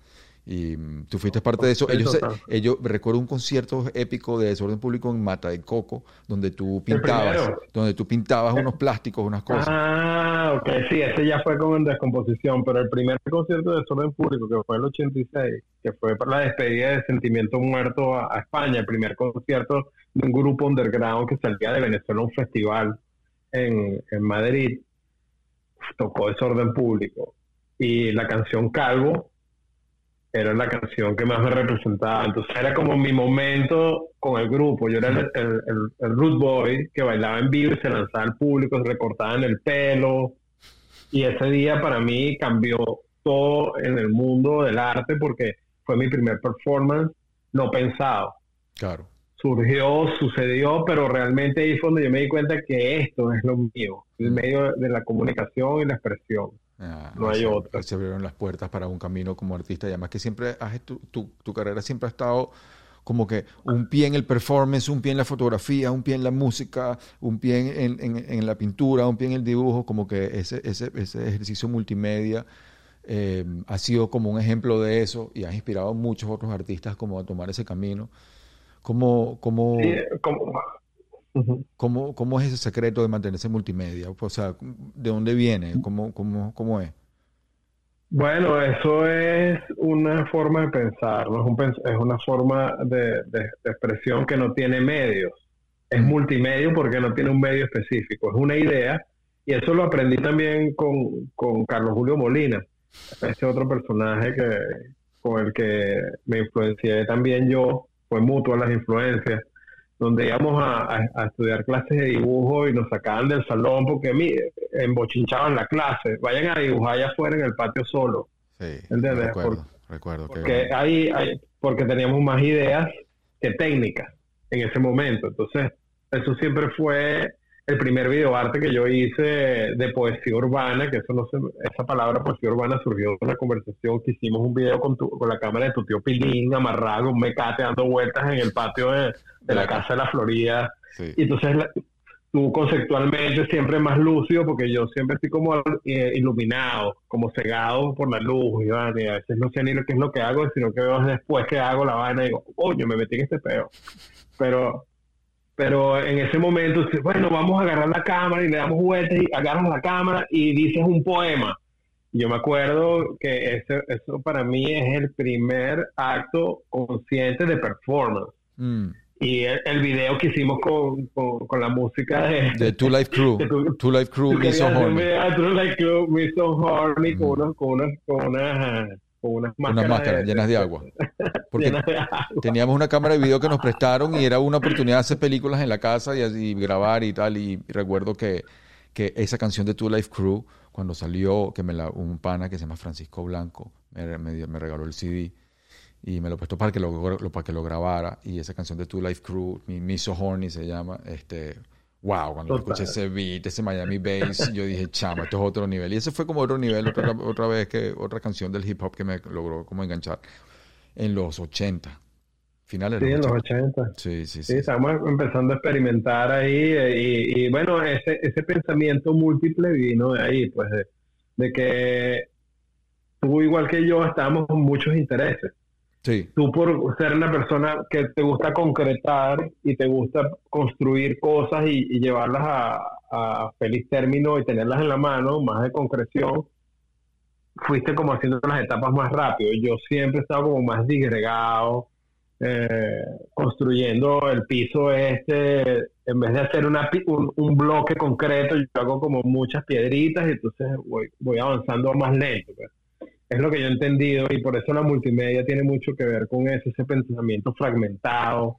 Y mm, tú fuiste parte de eso. Ellos, ellos recuerdo un concierto épico de Desorden Público en Mata de Coco, donde tú pintabas, donde tú pintabas unos plásticos, unas cosas. Ah, ok, sí, ese ya fue como en descomposición, pero el primer concierto de Desorden Público, que fue el 86, que fue para la despedida de Sentimiento Muerto a, a España, el primer concierto de un grupo underground que salía de Venezuela a un festival en, en Madrid, tocó Desorden Público. y la canción Calvo era la canción que más me representaba. Entonces era como mi momento con el grupo. Yo era el, el, el, root boy que bailaba en vivo y se lanzaba al público, se recortaba en el pelo. Y ese día para mí cambió todo en el mundo del arte porque fue mi primer performance no pensado. Claro. Surgió, sucedió, pero realmente ahí fue donde yo me di cuenta que esto es lo mío, el mm. medio de la comunicación y la expresión. Ah, no hay otra. Se abrieron las puertas para un camino como artista y además que siempre has, tu, tu, carrera siempre ha estado como que un pie en el performance, un pie en la fotografía, un pie en la música, un pie en, en, la pintura, un pie en el dibujo, como que ese, ese, ese ejercicio multimedia eh, ha sido como un ejemplo de eso y ha inspirado a muchos otros artistas como a tomar ese camino. ¿Cómo, cómo, ¿Cómo, ¿Cómo, es ese secreto de mantenerse multimedia? O sea, ¿de dónde viene? ¿Cómo, cómo, cómo es? Bueno, eso es una forma de pensar, ¿no? es, es una forma de, expresión que no tiene medios. Es multimedio porque no tiene un medio específico, es una idea. Y eso lo aprendí también con, con Carlos Julio Molina, ese otro personaje que, con el que me influencié también yo, fue mutuo las influencias donde íbamos a, estudiar clases de dibujo y nos sacaban del salón porque me embochinchaban la clase. Vayan a dibujar allá afuera en el patio solo. Sí, recuerdo, recuerdo. Porque, hay, porque teníamos más ideas que técnicas en ese momento. Entonces, eso siempre fue el primer videoarte que yo hice de poesía urbana, que eso no se, esa palabra poesía urbana surgió de una conversación que hicimos un video con, tu, con la cámara de tu tío Pilín, amarrado, un mecate dando vueltas en el patio de, la casa de la Florida. Y entonces tú conceptualmente siempre más lúcido, porque yo siempre estoy como eh, iluminado, como cegado por la luz, y, a veces no sé ni lo que es lo que hago, sino que veo después que hago la vaina y digo, coño, me metí en este peo. Pero pero en ese momento, bueno, vamos a agarrar la cámara y le damos vueltas y agarras la cámara y dices un poema. Yo me acuerdo que eso, eso para mí es el primer acto consciente de performance. Mm. Y el, video que hicimos con, con, la música de... De Two Life Crew. Two Life Crew, Me So Horny. Two Life Crew, Me So Horny, con, unos, con, unas, con unas unas máscaras, llenas de agua. Porque teníamos una cámara de video que nos prestaron y era una oportunidad de hacer películas en la casa y, así, grabar y tal. Y recuerdo que, que esa canción de Two Life Crew, cuando salió, que me la, un pana que se llama Francisco Blanco, me, me, regaló el CD y me lo prestó para que lo, para que lo grabara. Y esa canción de Two Life Crew, mi Miso Horny se llama, este wow, cuando escuché ese beat, ese Miami Bass, yo dije, chama, esto es otro nivel. Y ese fue como otro nivel, otra, otra vez que otra canción del hip hop que me logró como enganchar en los 80. Finales sí, en los 80. Sí, sí, sí. Sí, estamos empezando a experimentar ahí y, bueno, ese, ese pensamiento múltiple vino de ahí, pues de, de que tú igual que yo estamos con muchos intereses. Tú por ser una persona que te gusta concretar y te gusta construir cosas y, llevarlas a, feliz término y tenerlas en la mano, más de concreción, fuiste como haciendo las etapas más rápido. Yo siempre he estado como más disgregado, eh, construyendo el piso este, en vez de hacer una, un, bloque concreto, yo hago como muchas piedritas y entonces voy, voy avanzando más lento. Pues es lo que yo he entendido y por eso la multimedia tiene mucho que ver con eso, ese pensamiento fragmentado,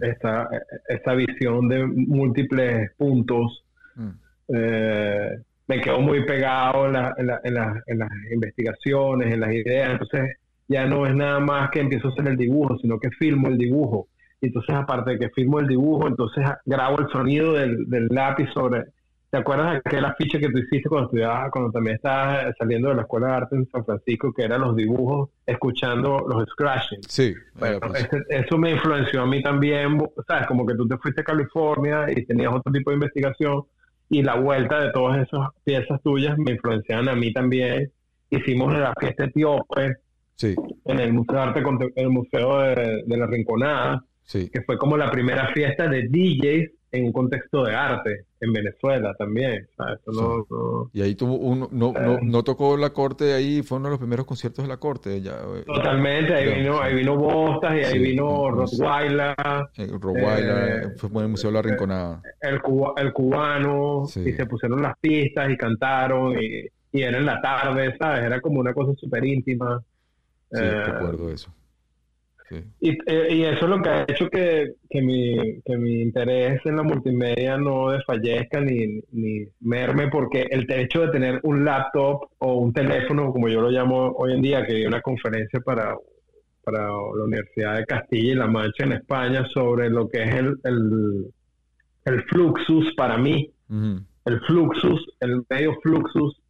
esa, esa, visión de múltiples puntos. Mm. eh, me quedo muy pegado en, la, en, la, en, las investigaciones, en las ideas, entonces ya no es nada más que empiezo a hacer el dibujo, sino que filmo el dibujo. Y entonces aparte de que filmo el dibujo, entonces grabo el sonido del, del lápiz sobre ¿Te acuerdas de aquel afiche que tú hiciste cuando estudiabas, cuando también estabas saliendo de la Escuela de Arte en San Francisco, que eran los dibujos escuchando los scratching? Sí. Bueno, pues. eso me influenció a mí también, ¿sabes? Como que tú te fuiste a California y tenías otro tipo de investigación y la vuelta de todas esas piezas tuyas me influenciaban a mí también. Hicimos la fiesta etíope sí. en el Museo de Arte, el Museo de, de la Rinconada, sí. que fue como la primera fiesta de DJs en un contexto de arte en Venezuela también. y ahí tuvo uno, no, no, no, tocó la corte, ahí fue uno de los primeros conciertos de la corte. Ya, eh, Totalmente, ahí vino, ahí vino Bostas y ahí vino Rottweiler. Eh, Rottweiler, eh, fue en el Museo de la Rinconada. El, el cubano, y se pusieron las pistas y cantaron y, y era en la tarde, ¿sabes? Era como una cosa súper íntima. Sí, Eh, recuerdo eso. Sí. y, eh, y eso es lo que ha hecho que, que, mi, que mi interés en la multimedia no desfallezca ni, ni merme, porque el hecho de tener un laptop o un teléfono, como yo lo llamo hoy en día, que di una conferencia para, para la Universidad de Castilla y La Mancha en España sobre lo que es el, el, el Fluxus para mí, el Fluxus, el medio Fluxus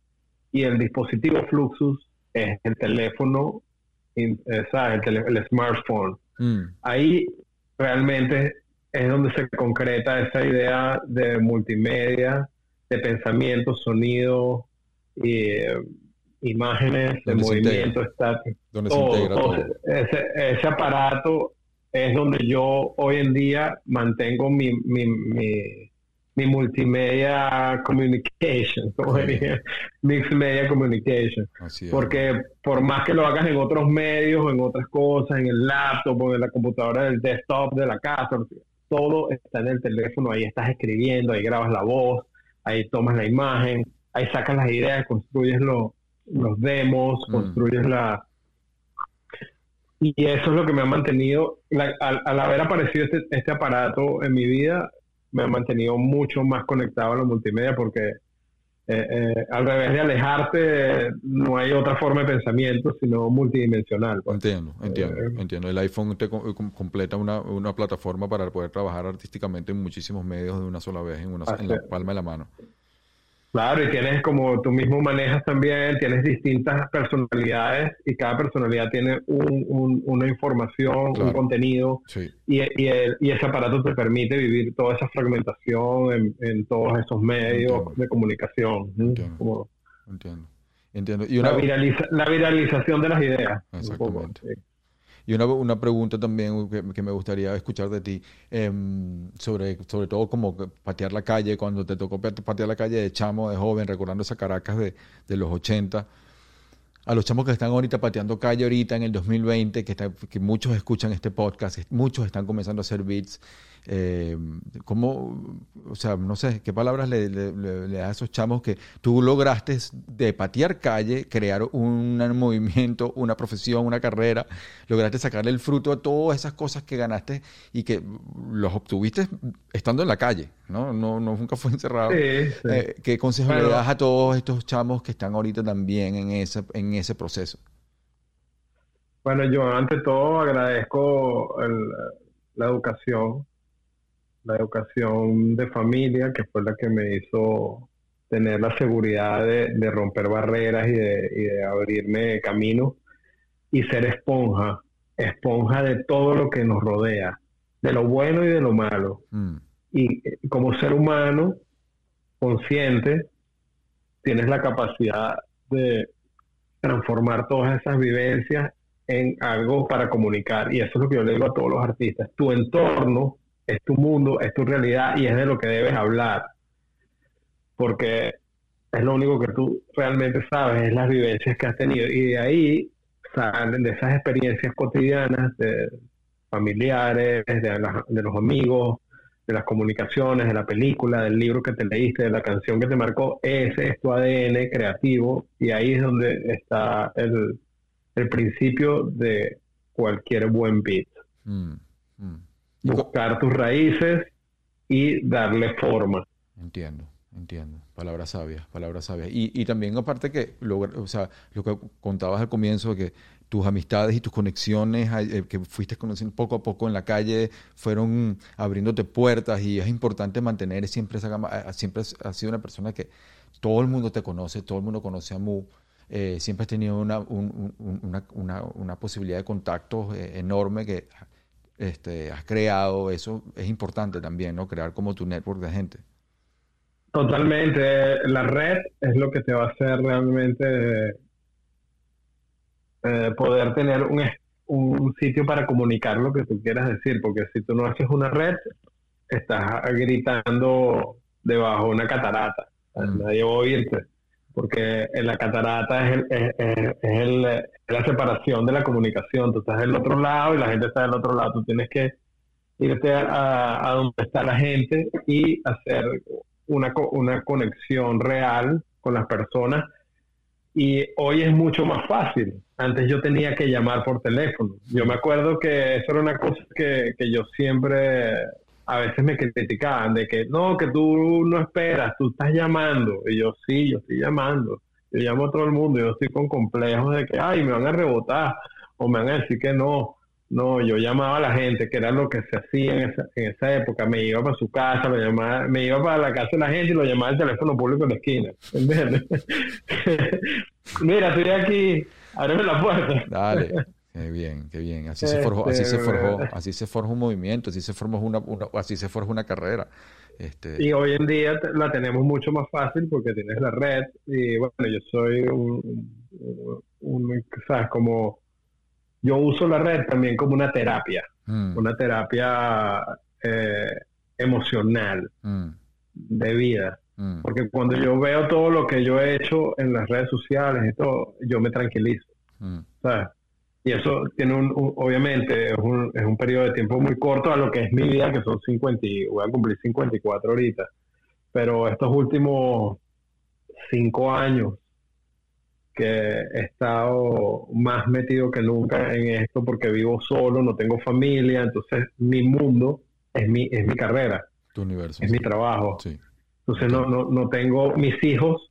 y el dispositivo Fluxus es el teléfono, ¿sabes? El, smartphone Mm. ahí realmente es donde se concreta esa idea de multimedia, de pensamiento, sonido, y, eh, imágenes, de movimiento, está Donde se todo, integra todo. todo. Ese, ese aparato es donde yo hoy en día mantengo mi, mi, mi, mi multimedia communication, como diría, mixed media communication. Así. Porque por más que lo hagas en otros medios, en otras cosas, en el laptop o en la computadora del desktop de la casa, todo está en el teléfono, ahí estás escribiendo, ahí grabas la voz, ahí tomas la imagen, ahí sacas las ideas, construyes lo- los demos, Mm. construyes la... Y eso es lo que me ha mantenido, la- al, al haber aparecido este, este aparato en mi vida, me ha mantenido mucho más conectado a la multimedia porque eh, eh, al revés de alejarte, no hay otra forma de pensamiento, sino multidimensional. pues. Entiendo, entiendo, Eh, entiendo. El iPhone te co- com- completa una, una plataforma para poder trabajar artísticamente en muchísimos medios de una sola vez, en, una, en la palma de la mano. Claro, y tienes como tú mismo manejas también, tienes distintas personalidades y cada personalidad tiene un- un- una información, Claro. un contenido, Sí, y, y, el- y ese aparato te permite vivir toda esa fragmentación en, en todos esos medios Entiendo. de comunicación. Entiendo. Como entiendo. Entiendo. Y una, la, viraliza- la viralización de las ideas. un poco, Exactamente. sí. Y una, una pregunta también que, que me gustaría escuchar de ti, em, sobre, sobre todo como patear la calle, cuando te tocó pate- patear la calle de chamo, de joven, recordando esa Caracas de, de los 80. A los chamos que están ahorita pateando calle ahorita en el 2020, que, está- que muchos escuchan este podcast, muchos están comenzando a hacer beats. Eh, ¿Cómo, o sea, no sé, qué palabras le, le, le- le das a esos chamos que tú lograste de patear calle, crear un movimiento, una profesión, una carrera, lograste sacarle el fruto a todas esas cosas que ganaste y que los obtuviste estando en la calle, ¿no? No, no nunca fue encerrado. Sí, sí. Eh, ¿Qué consejo le das a todos estos chamos que están ahorita también en ese, en ese proceso? Bueno, yo ante todo agradezco el- la educación, la educación de familia, que fue la que me hizo tener la seguridad de, de romper barreras y de, y de abrirme camino y ser esponja, esponja de todo lo que nos rodea, de lo bueno y de lo malo. Mm, Y eh, como ser humano consciente, tienes la capacidad de transformar todas esas vivencias en algo para comunicar. Y eso es lo que yo le digo a todos los artistas. Tu entorno es tu mundo, es tu realidad y es de lo que debes hablar. Porque es lo único que tú realmente sabes, es las vivencias que has tenido. Y de ahí salen de esas experiencias cotidianas, de familiares, de, los amigos, de las comunicaciones, de la película, del libro que te leíste, de la canción que te marcó, ese es tu ADN creativo y ahí es donde está el, el principio de cualquier buen beat. mm, mm. Buscar tus raíces y darle forma. Entiendo, entiendo. Palabras sabias, palabras sabias. Y, y también aparte que, logra- o sea, lo que contabas al comienzo, que tus amistades y tus conexiones eh, que fuiste conociendo poco a poco en la calle fueron abriéndote puertas y es importante mantener siempre esa gama. eh, Siempre has sido una persona que todo el mundo te conoce, todo el mundo conoce a Mu. eh, siempre has tenido una, un- un- una, una- una posibilidad de contactos enorme que este, has creado. Eso es importante también, ¿no? Crear como tu network de gente. Totalmente. La red es lo que te va a hacer realmente eh, poder tener un, un sitio para comunicar lo que tú quieras decir, porque si tú no haces una red, estás gritando debajo de una catarata. Mm. Nadie va a oírte, porque en la catarata es, el- es, es- es el- la separación de la comunicación. Tú estás del otro lado y la gente está del otro lado. Tú tienes que irte a, a donde está la gente y hacer una, una conexión real con las personas y hoy es mucho más fácil. Antes yo tenía que llamar por teléfono. Yo me acuerdo que eso era una cosa que, que yo siempre, a veces me criticaban, de que no, que tú no esperas, tú estás llamando. Y yo sí, yo estoy llamando. Yo llamo a todo el mundo, yo estoy con complejos de que, ay, me van a rebotar o me van a decir que no. No, yo llamaba a la gente, que era lo que se hacía en esa, en esa época. Me iba para su casa, lo llamaba, me iba para la casa de la gente y lo llamaba al teléfono público en la esquina. ¿Entiendes? Mira, estoy aquí, ábreme la puerta. Dale. Qué bien, qué bien. Así se forjó, así se Este, forjó, así se forja un movimiento, así se forma una, una- así se forja una carrera. Este, Y hoy en día la tenemos mucho más fácil porque tienes la red y bueno, yo soy un, un- un- ¿sabes? Como yo uso la red también como una terapia, mm, una terapia eh, emocional mm, de vida. mm, Porque cuando yo veo todo lo que yo he hecho en las redes sociales y todo, yo me tranquilizo, mm, ¿sabes? Y eso tiene un, un- obviamente, es un, es un periodo de tiempo muy corto a lo que es mi vida, que son 50, y voy a cumplir 54 ahorita. Pero estos últimos cinco años que he estado más metido que nunca en esto porque vivo solo, no tengo familia, entonces mi mundo es mi, es mi carrera, tu universo. es mi trabajo. Sí. Entonces no, no, no tengo mis hijos,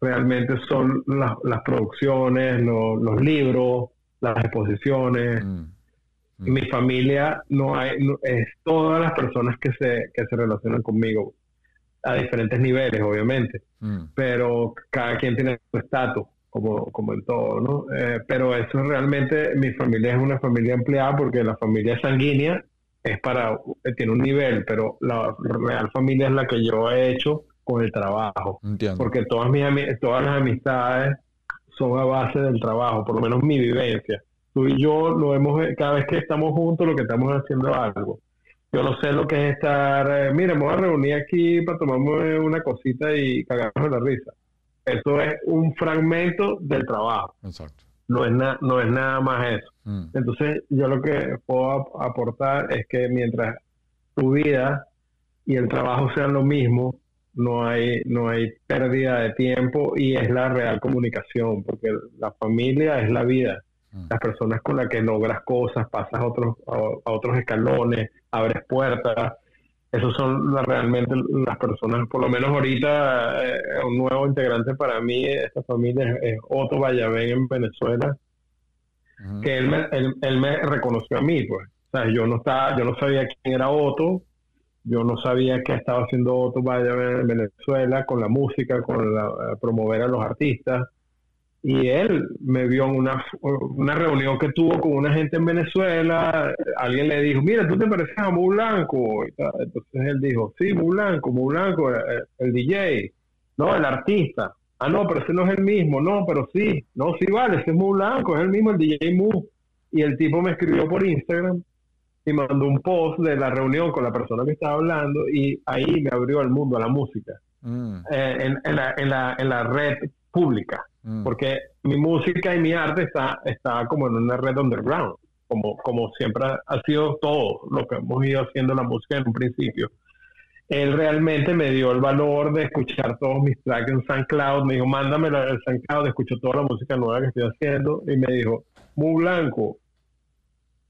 realmente son las, las producciones, lo- los libros, las exposiciones. Mm, Y Mi familia no hay, no- es todas las personas que se, que se relacionan conmigo a diferentes niveles, obviamente, mm, pero cada quien tiene su estatus, como, como en todo, ¿no? Eh, pero eso realmente, mi familia es una familia empleada porque la familia sanguínea es para, tiene un nivel, pero la real familia es la que yo he hecho con el trabajo entiendo. porque todas mis todas las amistades son a base del trabajo, por lo menos mi vivencia. Tú y yo lo hemos cada vez que estamos juntos, lo que estamos haciendo es algo. Yo no sé lo que es estar, eh, mira, me voy a reunir aquí para tomarme una cosita y cagarnos de la risa. Eso es un fragmento del trabajo, Exacto. no es, na- no es nada más eso. Mm, Entonces, yo lo que puedo ap- aportar es que mientras tu vida y el trabajo sean lo mismo, no hay, no hay pérdida de tiempo y es la real comunicación, porque la familia es la vida. mm, Las personas con las que logras cosas, pasas a otros, a, a otros escalones, abres puertas. Esos son la- realmente las personas, por lo menos ahorita, eh, un nuevo integrante para mí, esta familia es, es Otto Vallabén en Venezuela, que él me, él, él me reconoció a mí, pues. O sea, yo no estaba, yo no sabía quién era Otto, yo no sabía qué estaba haciendo Otto vaya en Venezuela con la música, con la, eh, promover a los artistas. Y él me vio en una, una reunión que tuvo con una gente en Venezuela. Alguien le dijo, mira, tú te pareces a Mu Blanco. Entonces él dijo, sí, Mu Blanco, Mu Blanco, el, el DJ, no, el artista. Ah, no, pero ese no es el mismo. No, pero sí. No, sí, vale, ese es Mu Blanco, es el mismo, el DJ Mu. Y el tipo me escribió por Instagram y mandó un post de la reunión con la persona que estaba hablando y ahí me abrió el mundo a la música mm, eh, en, en la, en, la, en la red pública mm, porque mi música y mi arte está, está como en una red underground como, como siempre ha, ha sido todo lo que hemos ido haciendo la música en un principio él realmente me dio el valor de escuchar todos mis tracks en SoundCloud. Me dijo, mándame la- el SoundCloud, escucho toda la música nueva que estoy haciendo. Y me dijo, Mu Blanco,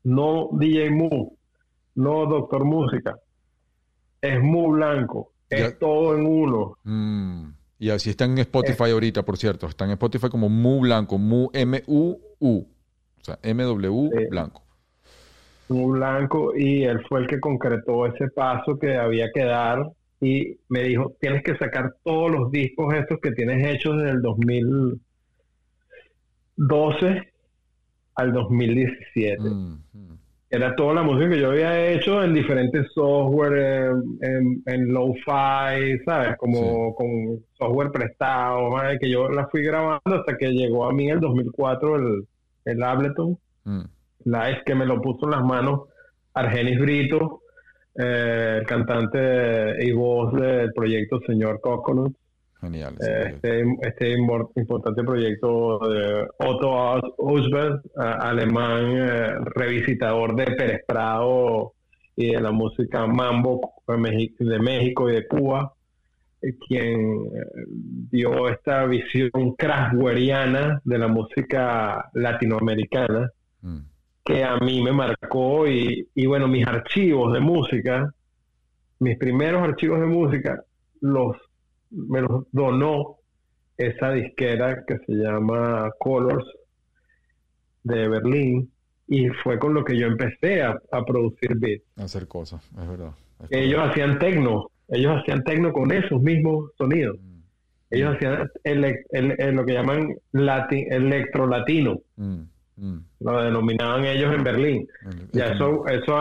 no DJ Mu, no Doctor Música, es Mu Blanco, es Ya. todo en uno. mm. Y así están en Spotify ahorita, por cierto. Están en Spotify como Mu Blanco, Mu M-U-U. O sea, M-W Sí. Blanco. Mu Blanco y él fue el que concretó ese paso que había que dar y me dijo, tienes que sacar todos los discos estos que tienes hechos desde el 2012 al 2017. Mm, mm, Era toda la música que yo había hecho en diferentes software, en, en, en lo-fi, ¿sabes? Como con software prestado, ¿vale? que yo la fui grabando hasta que llegó a mí en el 2004 el, el Ableton mm. Live que me lo puso en las manos Argenis Brito, eh, el cantante y voz del proyecto Señor Coconut, Genial. eh, este, este importante proyecto de Otto Usbert, alemán, eh, revisitador de Pérez Prado y de la música mambo de México, y de Cuba. quien dio esta visión kraftwerkiana de la música latinoamericana, Mm. que a mí me marcó y, y bueno, mis archivos de música, mis primeros archivos de música, los me los donó esa disquera que se llama Colors de Berlín y fue con lo que yo empecé a, a producir beats. Hacer cosas, es verdad. Es Ellos hacían tecno, ellos hacían tecno con esos mismos sonidos. Mm. Ellos hacían el- el- lo que llaman lati- electro latino, Mm, mm. lo denominaban ellos en Berlín. Ya eso, eso,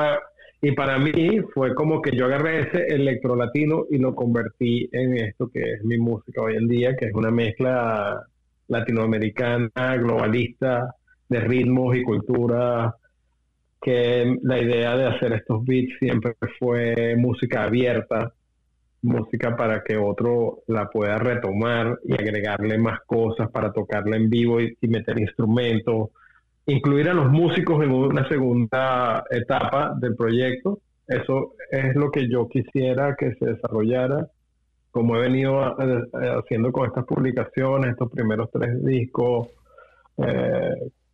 y para mí fue como que yo agarré ese electro latino y lo convertí en esto que es mi música hoy en día, que es una mezcla latinoamericana, globalista, de ritmos y cultura, que la idea de hacer estos beats siempre fue música abierta, música para que otro la pueda retomar y agregarle más cosas para tocarla en vivo y, y meter instrumentos incluir a los músicos en una segunda etapa del proyecto. Eso es lo que yo quisiera que se desarrollara, como he venido a- a- haciendo con estas publicaciones, estos primeros tres discos, eh,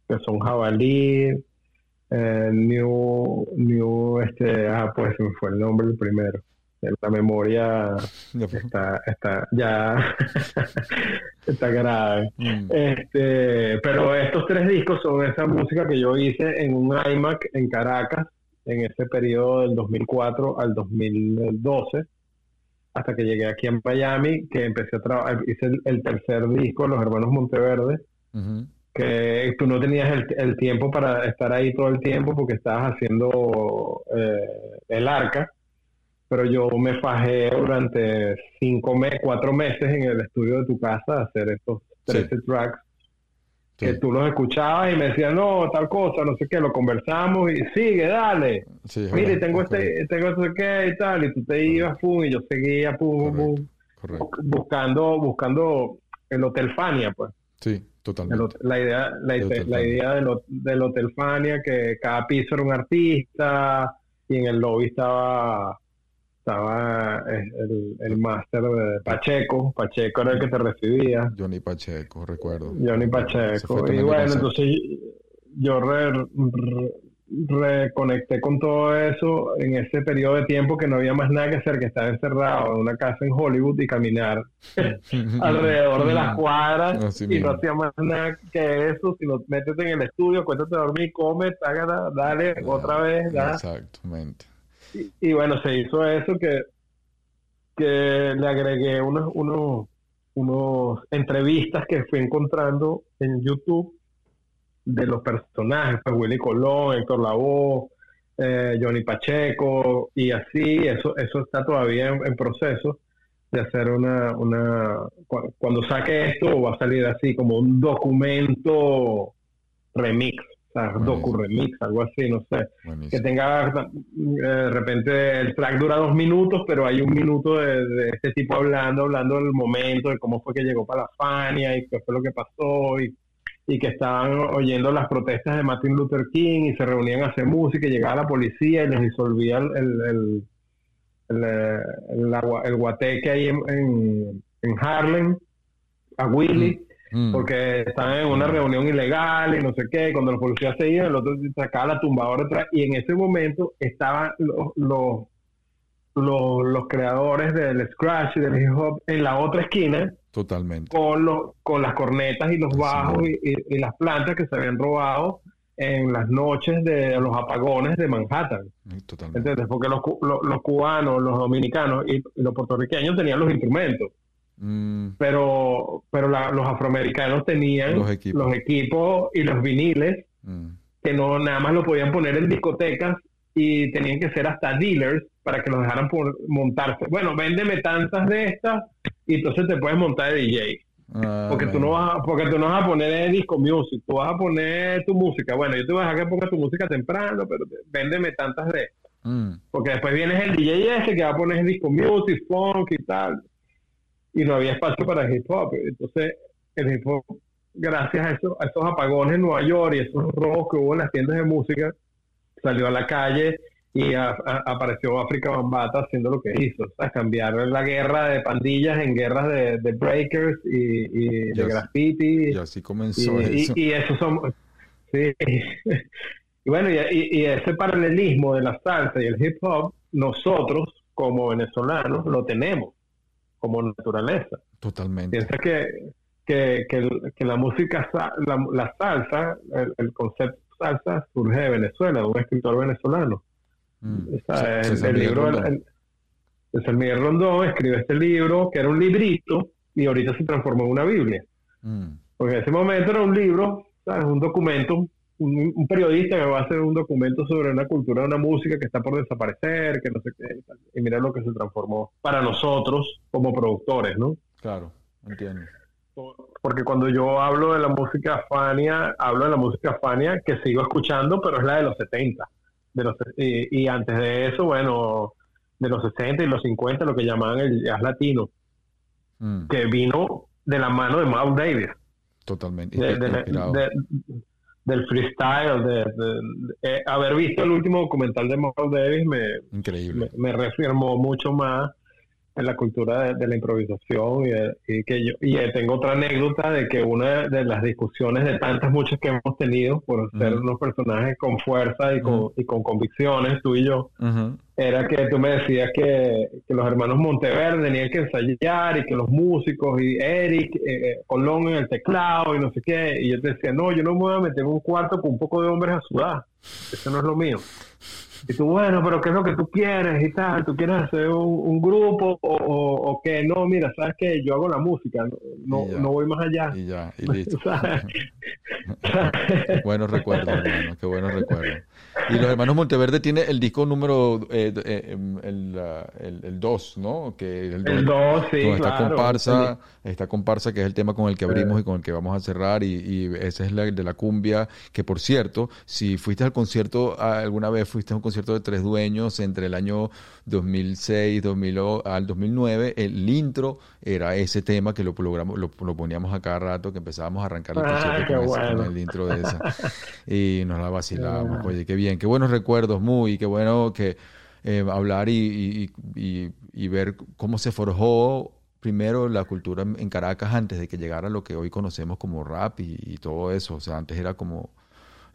que son Jabalí, eh, New, New, este, ah, pues me fue el nombre del primero. La memoria está, está, ya está grave. Mm. Este, pero estos tres discos son esa música que yo hice en un iMac en Caracas en ese periodo del 2004 al 2012 hasta que llegué aquí en Miami que empecé a trabajar hice el, el tercer disco Los Hermanos Monteverde que tú no tenías el, el tiempo para estar ahí todo el tiempo porque estabas haciendo eh, el arca pero yo me fajé durante cinco meses, cuatro meses en el estudio de tu casa a hacer estos Sí. 13 tracks que Sí. tú los escuchabas y me decían, no, tal cosa, no sé qué, lo conversamos y sigue, dale. Sí, Mire, tengo es este, tengo sé qué y tal, y tú te ibas, pum, y yo seguía, pum, pum, pum, Correcto. buscando, buscando el Hotel Fania, pues. Sí, El totalmente. hot- la idea, la, El la idea del, del Hotel Fania, que cada piso era un artista y en el lobby estaba estaba eh, el, el máster de Pacheco, Pacheco era el que te recibía, Johnny Pacheco, recuerdo. Johnny Pacheco. Y bueno, entonces yo re- re- reconecté con todo eso en ese periodo de tiempo que no había más nada que hacer que estar encerrado en una casa en Hollywood y caminar alrededor de las cuadras Así y mismo. no hacía más nada que eso, sino métete en el estudio, cuéntate a dormir, come, tágata, dale otra vez. Exactamente. Y, bueno, se hizo eso que, que le agregué unos, unos, unos entrevistas que fui encontrando en YouTube de los personajes, pues Willy Colón, Héctor Lavoe, eh, Johnny Pacheco y así, eso, eso está todavía en, proceso de hacer una, una cu- cuando saque esto va a salir así como un documento remix, o sea, Buenísimo. docu remix, algo así, no sé que tenga eh, de repente el track dura dos minutos, pero hay un minuto de, de este tipo hablando, hablando del momento, de cómo fue que llegó para la Fania y qué fue lo que pasó y, y que estaban oyendo las protestas de Martin Luther King y se reunían a hacer música y llegaba la policía y les disolvía el, el, el, el, eh, el guateque ahí en, en, en Harlem a Willy Mm. Porque estaban en una reunión ilegal y no sé qué, cuando los policías se iban, el otro sacaba la tumbadora atrás, y en ese momento estaban los, los, los, los creadores del scratch y del hip hop en la otra esquina Totalmente. con los con las cornetas y los bajos y, y- y las plantas que se habían robado en las noches de los apagones de Manhattan. Totalmente. ¿Entiendes? Porque los, los, los cubanos, los dominicanos y los puertorriqueños tenían los instrumentos Mm, pero pero la- los afroamericanos tenían Los equipos. los equipos y los viniles mm. que no nada más lo podían poner en discotecas y tenían que ser hasta dealers para que los dejaran por montarse. Bueno, véndeme tantas de estas y entonces te puedes montar de DJ. Ah, Porque tú no vas a, porque tú no vas a poner disco music, tú vas a poner tu música. Bueno, yo te voy a dejar que pongas tu música temprano, pero te- véndeme tantas de estas. Mm, Porque después vienes el DJ ese que va a poner disco music, funk y tal. Y no había espacio para hip hop. Entonces, el hip hop, gracias a, eso, a esos apagones en Nueva York y esos robos que hubo en las tiendas de música, salió a la calle y a- a- apareció África Bambata haciendo lo que hizo, o sea, cambiar la guerra de pandillas en guerras de, de breakers y, y de Y graffiti. Y así Y, comenzó y, eso. y eso son. Sí. Y bueno, y, y- y ese paralelismo de la salsa y el hip hop, nosotros como venezolanos lo tenemos como naturaleza. Totalmente. Piensa que, que, que, que la música, la, la salsa, el, el concepto salsa surge de Venezuela, de un escritor venezolano. Mm. O sea, el, el libro, el, el- Miguel Rondón escribió este libro, que era un librito, y ahorita se transformó en una Biblia. Mm. Porque en ese momento era un libro, ¿sabes? un documento, un, un periodista que va a hacer un documento sobre una cultura, una música que está por desaparecer, que no sé qué. y mira lo que se transformó para nosotros como productores, ¿no? Claro, entiendo. Porque cuando yo hablo de la música Fania, hablo de la música Fania que sigo escuchando, pero es la de los 70. De los, y, y antes de eso, bueno, de los 60 y los 50, lo que llamaban el jazz latino, Mm. que vino de la mano de Miles Davis. Totalmente. de- de- inspirado. de- del freestyle, de, de- de- eh, haber visto el último documental de Miles Davis me, Increíble. me, me reafirmó mucho más en la cultura de, de la improvisación y, de- y que yo y eh, tengo otra anécdota de que una de las discusiones de tantas muchas que hemos tenido por ser Ujú. unos personajes con fuerza y con, y con convicciones, tú y yo. Era que tú me decías que, que los hermanos Monteverde tenían que ensayar y que los músicos y Eric eh, Colón en el teclado y no sé qué. Y yo te decía, no, yo no me voy a meter en un cuarto con un poco de hombres a sudar. Eso no es lo mío. Y tú, bueno, pero ¿qué es lo que tú quieres y tal? ¿Tú quieres hacer un, un grupo o, o, o qué? No, mira, ¿sabes qué? Yo hago la música, no, no, no voy más allá. Y ya, y listo. Buenos recuerdos, hermano, qué buenos recuerdos. Y los hermanos Monteverde tiene el disco número, eh, eh, em, el, ah, el, el 2, ¿no? Que el, El 2, sí, está claro. comparsa, está comparsa, que es el tema con el que abrimos y con el que vamos a cerrar, y, y ese es la de la cumbia, que por cierto, si fuiste al concierto, ah, alguna vez fuiste a un concierto de Tres Dueños entre el año 2006 2000, o- al 2009, el intro era ese tema que lo, logramos, lo, lo poníamos a cada rato, que empezábamos a arrancar el Ah, concierto qué con, ese- con bueno. el intro de esa. Y nos la vacilábamos. Ah. Oye, qué bien, qué buenos recuerdos, muy, qué bueno que eh, hablar y, y- y- y ver cómo se forjó primero la cultura en en Caracas antes de que llegara lo que hoy conocemos como rap y, y todo eso. O sea, antes era como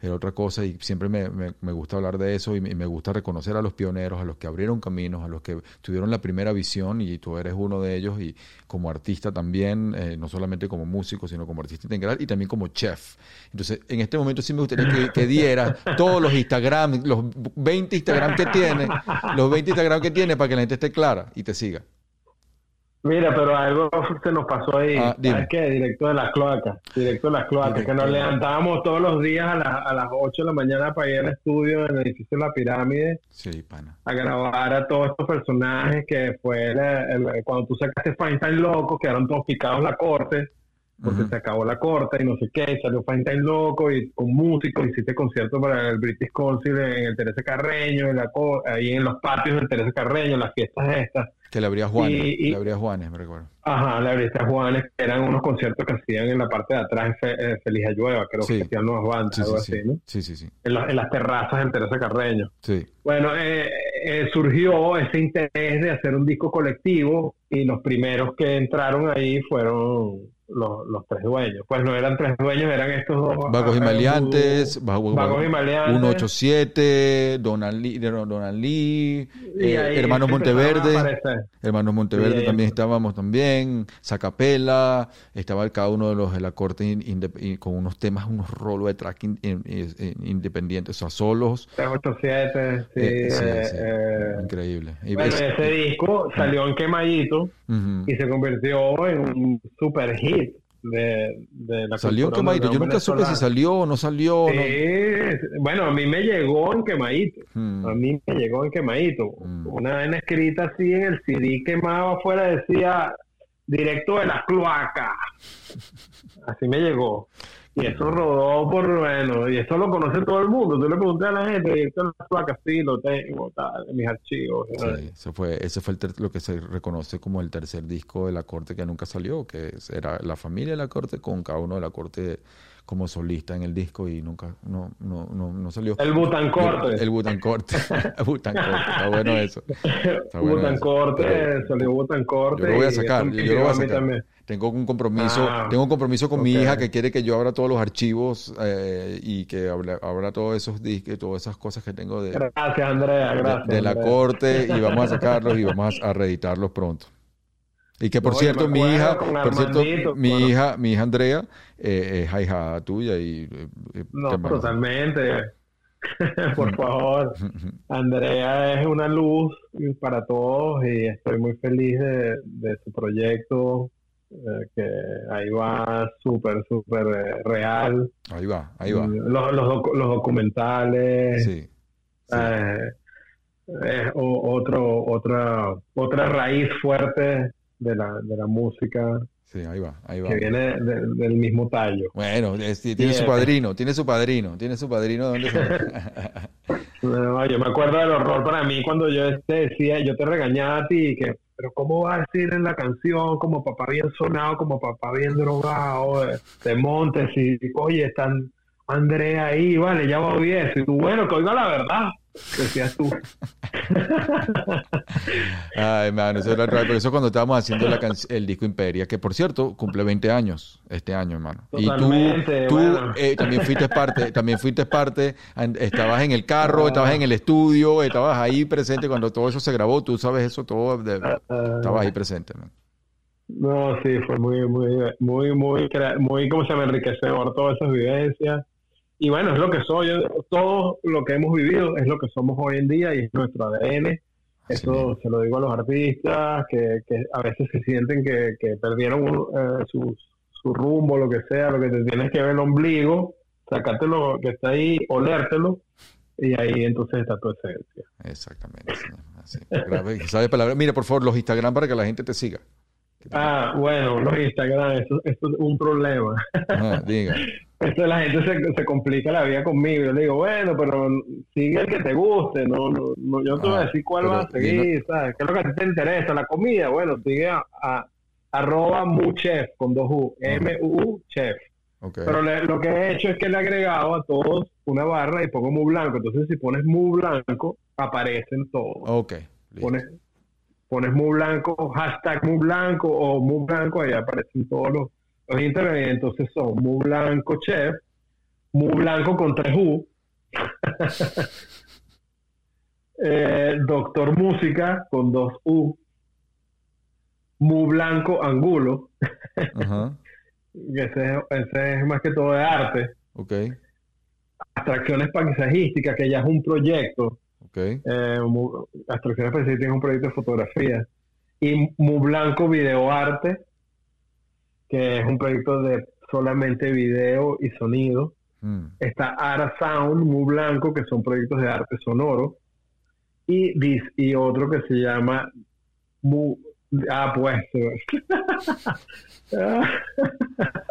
era otra cosa y siempre me, me- gusta hablar de eso y me, y me gusta reconocer a los pioneros, a los que abrieron caminos, a los que tuvieron la primera visión y tú eres uno de ellos y como artista también, eh, no solamente como músico, sino como artista integral y también como chef. Entonces, en este momento sí me gustaría que, que dieras todos los Instagram, los 20 Instagram que tiene, los 20 Instagram que tiene para que la gente esté clara y te siga. Mira, pero algo se nos pasó ahí. Ah, dime. ¿Sabes qué? Directo de las cloacas. Directo de las cloacas. Directo Que nos levantábamos todos los días a, las a las 8 de la mañana para ir al estudio en el edificio de la pirámide Sí, pana. a grabar a todos estos personajes que fue la- el- cuando tú sacaste Feinstein Loco, quedaron todos picados la corte, porque se acabó la corte y no sé qué, y salió Feinstein Loco y con músicos, hiciste concierto para el British Council en el Teresa Carreño, en la ahí en los patios del Teresa Carreño, las fiestas estas. Que le abría Juanes, Y- y- le abría Juanes, me recuerdo. Ajá, la Brista Juanes, que eran unos conciertos que hacían en la parte de atrás, en Fe- eh, Feliz Ayueva, creo Sí. que hacían nuevas bandas, Sí, algo sí, así, sí. ¿no? Sí, sí, sí. En, la- en las terrazas del Teresa Carreño. Sí. Bueno, eh, eh, surgió ese interés de hacer un disco colectivo y los primeros que entraron ahí fueron los, los tres dueños. Pues no eran tres dueños, eran estos dos. Vagos y ah, Maleantes, Vagos, Vago- Vagos y Maleantes. 187, Donald Lee, Donald Lee, eh, Hermanos Monteverde. Hermanos Monteverde Sí, también estábamos también, Zacapela, estaba cada uno de los de la corte in- inde- y con unos temas, unos rolos de track in- in- in- independientes, o sea, solos. 387, sí. Eh, sí, eh, sí, eh, increíble. Bueno, ese disco salió en Quemadito Ujú. y se convirtió en un super hit de, de la Salió en cultura Quemadito, yo nunca supe si salió o no salió. no. Bueno, a mí me llegó en quemadito. Mm. A mí me llegó en quemadito. Mm. Una vaina escrita así en el CD quemado afuera decía directo de las cloacas. Así me llegó. Y eso rodó por, bueno, y eso lo conoce todo el mundo. Tú le preguntas a la gente, y esto es la placa, sí, lo tengo, tal, en mis archivos. Sí, eso fue, ese fue el ter- lo que se reconoce como el tercer disco de la corte que nunca salió, que era la familia de la corte con cada uno de la corte como solista en el disco y nunca, no, no, no, no salió. El Butancorte. El Butancorte. El Butancorte. Está bueno eso. Está bueno Butan eso. Corte, Pero- salió Butan Corte. Yo lo voy a sacar, yo lo voy a llegó mí sacar. también. Tengo un compromiso, Ah, tengo un compromiso con mi hija que quiere que yo abra todos los archivos eh, y que abra, abra todos esos discos, todas esas cosas que tengo de, Gracias, Andrea, de- gracias. de la Andrea. corte y vamos a sacarlos y vamos a, reeditarlos pronto. Y que por cierto, mi hija, por cierto, mi hija, mi hija Andrea eh, es ahijada tuya y eh, eh, No, totalmente. Por favor. Andrea es una luz para todos y estoy muy feliz de, de su proyecto, que ahí va súper, súper eh, real. Ahí va, ahí va. Los, los, los documentales, Sí. sí. eh, es otro, otra, otra raíz fuerte de la, de la música Sí, ahí va, ahí va. que viene de- del mismo tallo. Bueno, es- tiene su padrino, tiene su padrino, tiene su padrino de dónde? No, yo me acuerdo del horror para mí cuando yo te decía, yo te regañaba a ti, que, pero ¿cómo va a decir en la canción como papá bien sonado, como papá bien drogado, de, de Montes, y oye, están Andrea ahí, vale, ya va bien, y tú, bueno, que oiga la verdad, decías tú. Ay, mano, eso era vez. Por eso cuando estábamos haciendo la el disco Imperia, que por cierto cumple 20 años este año, hermano. Y tú, Totalmente, tú bueno. eh, también fuiste parte, también fuiste parte, estabas en el carro, estabas en el estudio, estabas ahí presente cuando todo eso se grabó, tú sabes eso todo, de- estabas ahí presente, man. No, sí, fue muy, muy, muy, muy, muy, ¿cómo se llama? Enriquecedor todas esas vivencias. Y bueno, es lo que soy. Todo lo que hemos vivido es lo que somos hoy en día y es nuestro ADN. Eso mismo. se lo digo a los artistas que, que a veces se sienten que, que perdieron eh, su, su rumbo, lo que sea, lo que te tienes que ver el ombligo, sacarte lo que está ahí, olértelo, y ahí entonces está tu esencia. Exactamente. sí, así. Grave- ¿Sabes palabra? Mira, por favor, los Instagram para que la gente te siga. Ah, bueno, los Instagram, eso, eso es un problema. Ajá, diga. Entonces la gente se, se complica la vida conmigo. Yo le digo, bueno, pero sigue el que te guste. No, no, no, yo no te voy a Ah, decir cuál vas a seguir, ¿sabes? ¿Qué es lo que a ti te interesa? La comida, bueno, sigue a, a- arroba muchef con dos U, M-U, chef. Ok. Pero le- lo que he hecho es que le he agregado a todos una barra y pongo mu blanco. Entonces si pones mu blanco, aparecen todos. Ok. listo. Pones, pones mu blanco, hashtag mu blanco o mu blanco, ahí aparecen todos los, los y Entonces son mu blanco chef, mu blanco con tres U, eh, doctor música con dos U, mu blanco angulo, Ajá. ese, ese es más que todo de arte, Ok. abstracciones paisajísticas, que ya es un proyecto. Ok. Eh, Mu- Abstracciones Específicas es un proyecto de fotografía. Y Mu Blanco Video Arte, que es un proyecto de solamente video y sonido. Mm. Está Ara Sound, Mu Blanco, que son proyectos de arte sonoro. Y, y otro que se llama Mu... Ah, pues...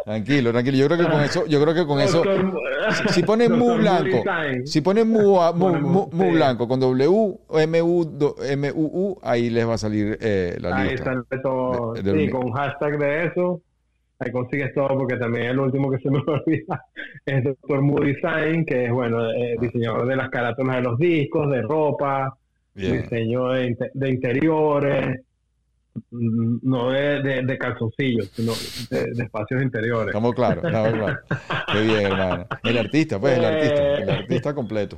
Tranquilo, tranquilo. Yo creo que con eso, yo creo que con eso, si, si pones mu blanco, si pones mu, mu, mu- mu blanco con W, M, U, M, U, U, ahí les va a salir eh, la Ahí lista. sale todo. De- del- sí, con hashtag de eso. Ahí consigues todo porque también el último que se me olvida es Doctor Mood Design, que es, bueno, eh, diseñador de las carátulas de los discos, de ropa, Bien. diseño de, de interiores, no de, de, de calzoncillos, sino de, de espacios interiores. Estamos claros, estamos claros. Qué bien, hermano. El artista, pues, el artista, el artista completo.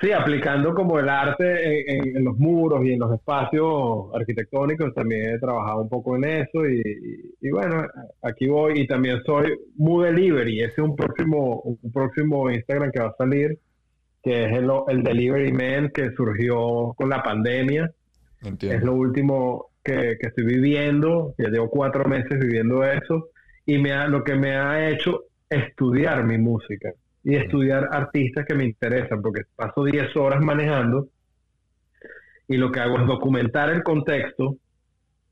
Sí, aplicando como el arte en, los muros y en los espacios arquitectónicos, también he trabajado un poco en eso y, y- y bueno, aquí voy y también soy Mood Delivery, ese es un próximo, un próximo Instagram que va a salir, que es el, el Delivery Man que surgió con la pandemia, es Entiendo. lo último que, que estoy viviendo, ya llevo cuatro meses viviendo eso y me ha- lo que me ha hecho estudiar mi música y estudiar artistas que me interesan, porque paso 10 horas manejando y lo que hago es documentar el contexto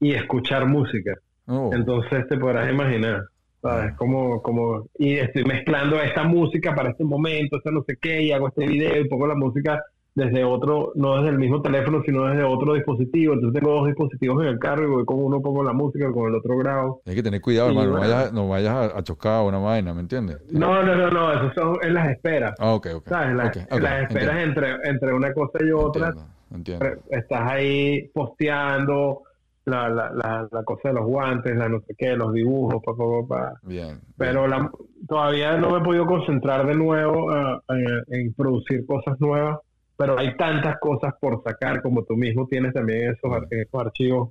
y escuchar música. Oh, Entonces te podrás imaginar. ¿sabes? Como, como, y estoy mezclando esta música para este momento, esta no sé qué, y hago este video y pongo la música desde otro, no desde el mismo teléfono, sino desde otro dispositivo. Entonces tengo dos dispositivos en el carro y voy con uno pongo la música, con el otro grabo. Hay que tener cuidado, hermano. No vayas, no vayas a, chocar una vaina, ¿me entiendes? No, no, no, no, eso son en las esperas. Ah, ok, ok. ¿Sabes? Las, Ok, ok, las esperas entiendo, entre, entre una cosa y otra. Entiendo, entiendo. Estás ahí posteando la, la, la, la cosa de los guantes, la no sé qué, los dibujos, pa, pa, pa. Bien. Pero la, todavía no me he podido concentrar de nuevo ah, en, en producir cosas nuevas. Pero hay tantas cosas por sacar, como tú mismo tienes también esos, ar- esos archivos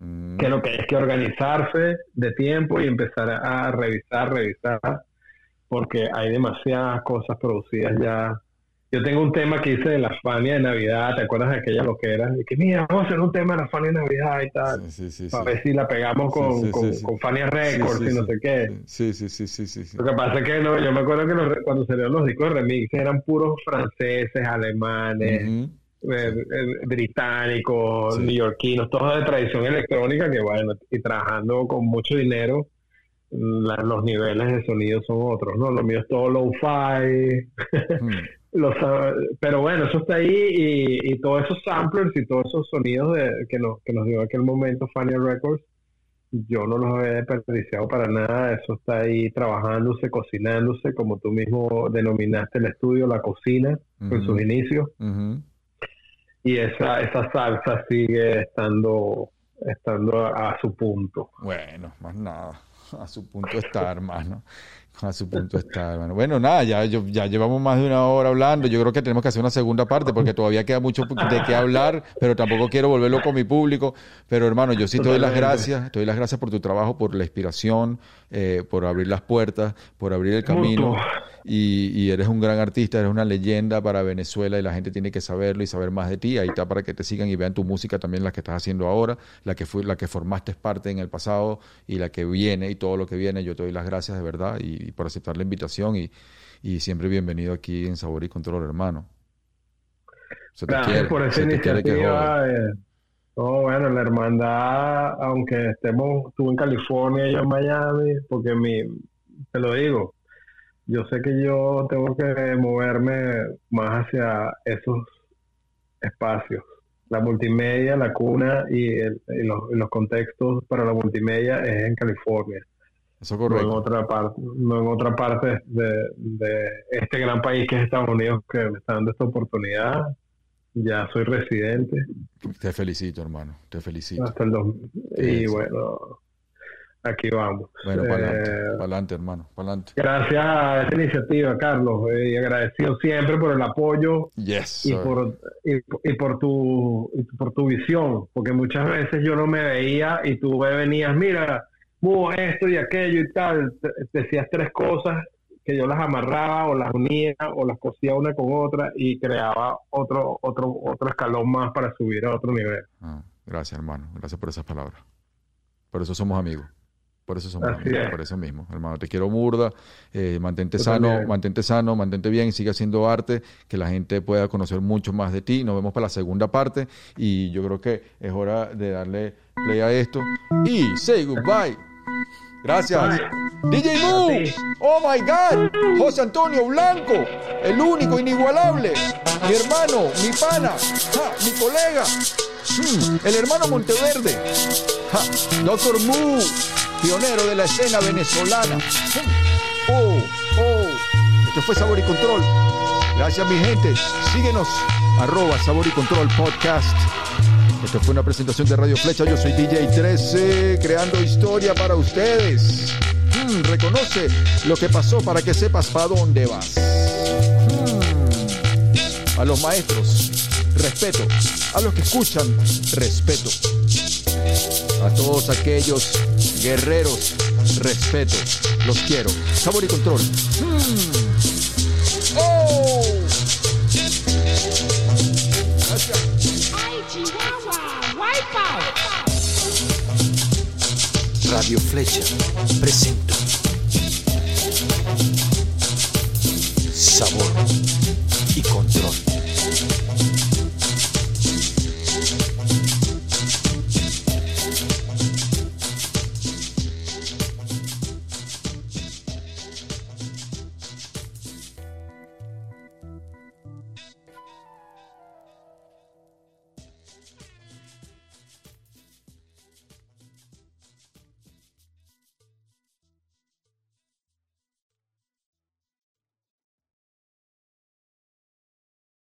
Mm, que lo que hay que organizarse de tiempo y empezar a revisar, revisar, porque hay demasiadas cosas producidas ya. Yo tengo un tema que hice de la Fania de Navidad, ¿te acuerdas de aquella lo que era? De que mira, vamos a hacer un tema de la Fania de Navidad y tal, sí, sí, sí, ver si la pegamos con, con, con Fania Records y no sé qué. Sí, sí, sí, sí. Lo que pasa es que no, yo me acuerdo que los cuando salieron los discos de remix eran puros franceses, alemanes, eh, eh, británicos, neoyorquinos, todos de tradición electrónica que bueno, y trabajando con mucho dinero, la- los niveles de sonido son otros, ¿no? Lo mío es todo low-fi, Mm, los, pero bueno, eso está ahí y, y todos esos samplers y todos esos sonidos de, que, nos, que nos dio en aquel momento Fania Records, yo no los he desperdiciado para nada, eso está ahí trabajándose, cocinándose, como tú mismo denominaste el estudio, la cocina, en Ujú. sus inicios y esa esa salsa sigue estando estando a, a su punto. Bueno, más nada. A su punto está, hermano. A su punto está, hermano. Bueno, nada, ya, yo- ya llevamos más de una hora hablando. Yo creo que tenemos que hacer una segunda parte porque todavía queda mucho de qué hablar, pero tampoco quiero volverlo con mi público. Pero hermano, yo sí te doy las gracias. Te doy las gracias por tu trabajo, por la inspiración, eh, por abrir las puertas, por abrir el camino. Y, y eres un gran artista, eres una leyenda para Venezuela y la gente tiene que saberlo y saber más de ti. Ahí está para que te sigan y vean tu música también, la que estás haciendo ahora, la que fue, la que formaste parte en el pasado y la que viene y todo lo que viene. Yo te doy las gracias de verdad y, y por aceptar la invitación y, y siempre bienvenido aquí en Sabor y Control, hermano. Se te Gracias quiere, por esa iniciativa. eh, no, bueno, la hermandad, aunque estemos tú en California y yo en Miami, porque mi, te lo digo, yo sé que yo tengo que moverme más hacia esos espacios. La multimedia, la cuna y, el- y los, y los contextos para la multimedia es en California. Eso es no en correcto. otra parte, no en otra parte de, de este gran país que es Estados Unidos que me está dando esta oportunidad. Ya soy residente Te felicito, hermano. Te felicito. hasta el dos y bueno, aquí vamos. Bueno, para adelante, Eh, hermano, para adelante. gracias a esta iniciativa, Carlos, eh, y agradecido siempre por el apoyo Yes. y por y, y por tu y por tu visión, porque muchas veces yo no me veía y tú me venías, mira, esto y aquello y tal, decías tres cosas que yo las amarraba o las unía o las cosía una con otra y creaba otro otro otro escalón más para subir a otro nivel. Ah, gracias, hermano. Gracias por esas palabras. Por eso somos amigos. Por eso es. Por eso mismo. Hermano, te quiero burda. Eh, mantente Yo sano, también. mantente sano, mantente bien, sigue haciendo arte, que la gente pueda conocer mucho más de ti. Nos vemos para la segunda parte y yo creo que es hora de darle play a esto. Y say goodbye. Gracias. DJ Mu. Oh my God. José Antonio Blanco. El único, inigualable. Mi hermano, mi pana, ja, mi colega. Mm, el hermano Monteverde. Ja, Doctor Mu. Pionero de la escena venezolana. Oh, oh. Esto fue Sabor y Control. Gracias, mi gente. Síguenos. Arroba Sabor y Control Podcast. Esto fue una presentación de Radio Flecha. Yo soy DJ 13, creando historia para ustedes. Mm, reconoce lo que pasó para que sepas para dónde vas. Mm. A los maestros, respeto. A los que escuchan, respeto. A todos aquellos guerreros, respeto. Los quiero. Sabor y control. Mm. ¡Oh! Radio Flecha presenta Sabor y Control.